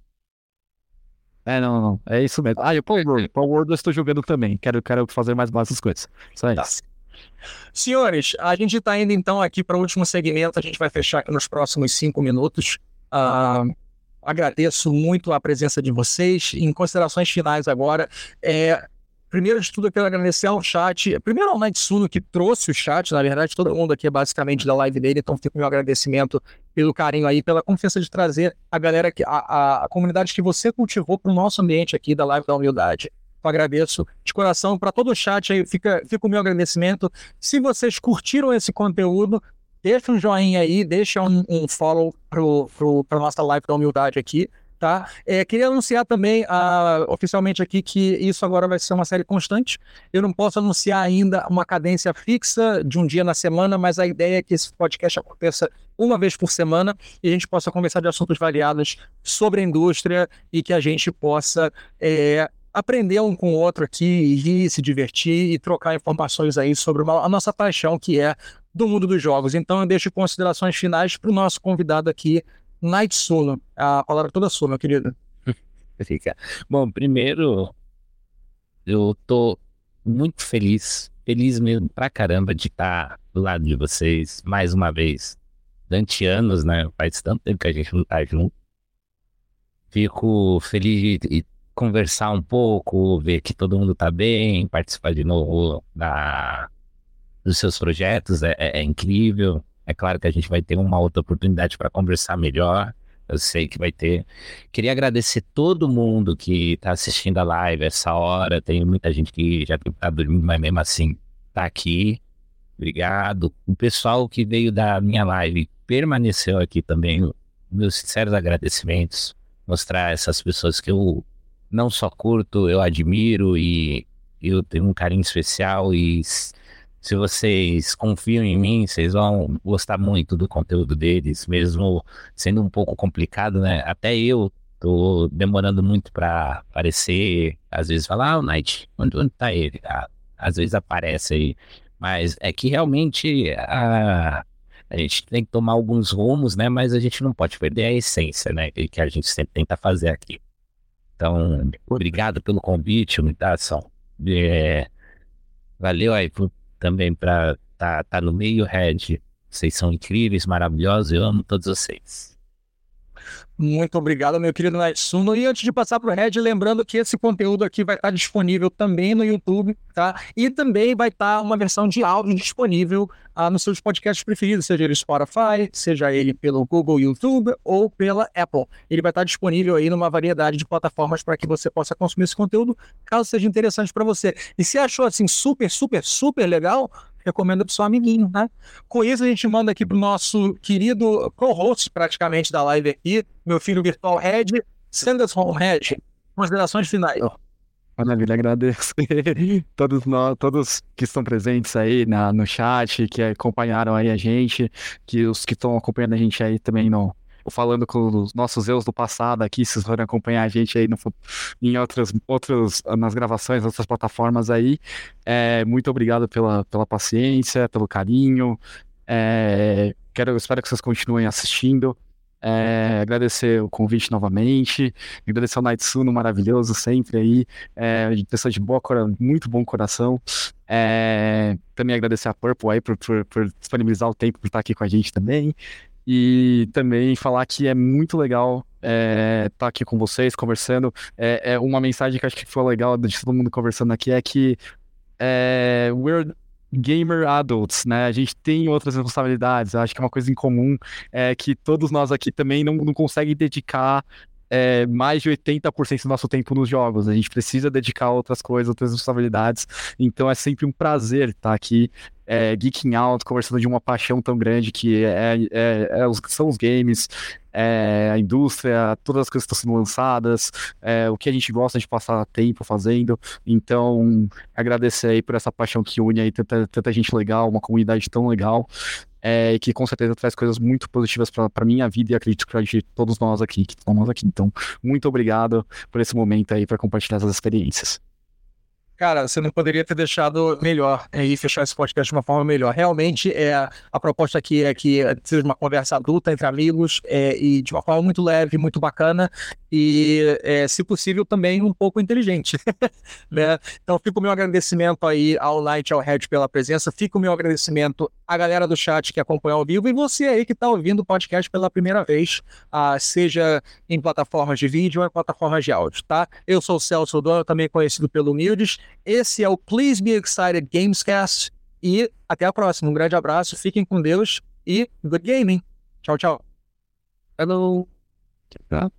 É, não, não. É isso mesmo. Ah, e o Power World. Power World eu estou jogando também. Quero, quero fazer mais essas coisas. Isso aí. Tá. Senhores, a gente está indo então aqui para o último segmento. A gente vai fechar aqui nos próximos cinco minutos. Uh, agradeço muito a presença de vocês. Em considerações finais agora, é, Primeiro de tudo, eu quero agradecer ao chat. Primeiro ao Natsuno, que trouxe o chat. Na verdade, todo mundo aqui é basicamente da live dele, então fica o meu agradecimento pelo carinho aí, pela confiança de trazer a galera, que, a, a, a comunidade que você cultivou para o nosso ambiente aqui da live da humildade. Eu agradeço de coração para todo o chat aí, fica, fica o meu agradecimento. Se vocês curtiram esse conteúdo, deixa um joinha aí, deixa um, um follow para a nossa live da humildade aqui tá? É, queria anunciar também uh, oficialmente aqui que isso agora vai ser uma série constante. Eu não posso anunciar ainda uma cadência fixa de um dia na semana, mas a ideia é que esse podcast aconteça uma vez por semana e a gente possa conversar de assuntos variados sobre a indústria e que a gente possa é, aprender um com o outro aqui, e rir, se divertir e trocar informações aí sobre uma, a nossa paixão que é do mundo dos jogos. Então eu deixo considerações finais para o nosso convidado aqui, Night Solo. A palavra toda sua, meu querido. (laughs) Fica. Bom, primeiro, eu tô muito feliz, feliz mesmo pra caramba de estar do lado de vocês mais uma vez. Durante anos, né? Faz tanto tempo que a gente não tá junto. Fico feliz de conversar um pouco, ver que todo mundo tá bem, participar de novo da, dos seus projetos, é, é, é incrível. É claro que a gente vai ter uma outra oportunidade para conversar melhor. Eu sei que vai ter. Queria agradecer todo mundo que está assistindo a live essa hora. Tem muita gente que já está dormindo, mas mesmo assim está aqui. Obrigado. O pessoal que veio da minha live permaneceu aqui também. Meus sinceros agradecimentos. Mostrar essas pessoas que eu não só curto, eu admiro e eu tenho um carinho especial e se vocês confiam em mim, vocês vão gostar muito do conteúdo deles, mesmo sendo um pouco complicado, né? Até eu tô demorando muito para aparecer, às vezes falar, ah, o Night, onde, onde tá ele? Ah, às vezes aparece aí, mas é que realmente a, a gente tem que tomar alguns rumos, né? Mas a gente não pode perder a essência, né? Que a gente sempre tenta fazer aqui. Então, obrigado pelo convite, imitação. É, valeu aí por também para estar tá, tá no meio, Red. Vocês são incríveis, maravilhosos, eu amo todos vocês. Muito obrigado, meu querido Naitsuno. E antes de passar para o Red, lembrando que esse conteúdo aqui vai estar disponível também no YouTube, tá? E também vai estar uma versão de áudio disponível ah, nos seus podcasts preferidos, seja ele Spotify, seja ele pelo Google YouTube ou pela Apple. Ele vai estar disponível aí numa variedade de plataformas para que você possa consumir esse conteúdo, caso seja interessante para você. E se achou assim super, super, super legal, recomenda para o seu amiguinho, né? Com isso, a gente manda aqui para o nosso querido co-host, praticamente, da live aqui, meu filho virtual Red, Sanderson Red. Considerações finais. Oh. Maravilha, agradeço (laughs) todos nós, todos que estão presentes aí na, no chat, que acompanharam aí a gente, que os que estão acompanhando a gente aí também no, falando com os nossos eus do passado aqui, vocês forem acompanhar a gente aí no, em outras, outros, nas gravações, outras plataformas aí. É, muito obrigado pela, pela paciência, pelo carinho. É, quero, espero que vocês continuem assistindo. É, agradecer o convite novamente, agradecer ao Naitsuno maravilhoso sempre aí, é, pessoa de boa, muito bom coração. É, também agradecer a Purple aí por, por, por disponibilizar o tempo para estar aqui com a gente também. E também falar que é muito legal estar é, tá aqui com vocês, conversando. É, é, uma mensagem que acho que foi legal de todo mundo conversando aqui é que é, we're gamer adults, né? A gente tem outras responsabilidades. Acho que é uma coisa em comum é que todos nós aqui também não, não conseguem dedicar é, mais de 80% do nosso tempo nos jogos. A gente precisa dedicar outras coisas, outras responsabilidades. Então é sempre um prazer estar aqui é, geeking out, conversando de uma paixão tão grande que é, é, é são os games, é, a indústria, todas as coisas que estão sendo lançadas, é, o que a gente gosta de passar tempo fazendo. Então, agradecer aí por essa paixão que une aí tanta, tanta gente legal, uma comunidade tão legal. É, que com certeza traz coisas muito positivas para minha vida e acredito que de todos nós aqui que estamos aqui. Então, muito obrigado por esse momento aí para compartilhar essas experiências cara, você não poderia ter deixado melhor e fechar esse podcast de uma forma melhor. Realmente, é, a proposta aqui é que seja uma conversa adulta entre amigos é, e de uma forma muito leve, muito bacana e, é, se possível, também um pouco inteligente. (laughs) né? Então, fica o meu agradecimento aí ao Light, ao Red pela presença, fica o meu agradecimento à galera do chat que acompanhou ao vivo e você aí que está ouvindo o podcast pela primeira vez, ah, seja em plataformas de vídeo ou em plataformas de áudio, tá? Eu sou o Celso Dono, também conhecido pelo Mildes, esse é o Please Be Excited Gamescast e até a próxima. Um grande abraço, fiquem com Deus e good gaming. Tchau, tchau. Hello. Tchau.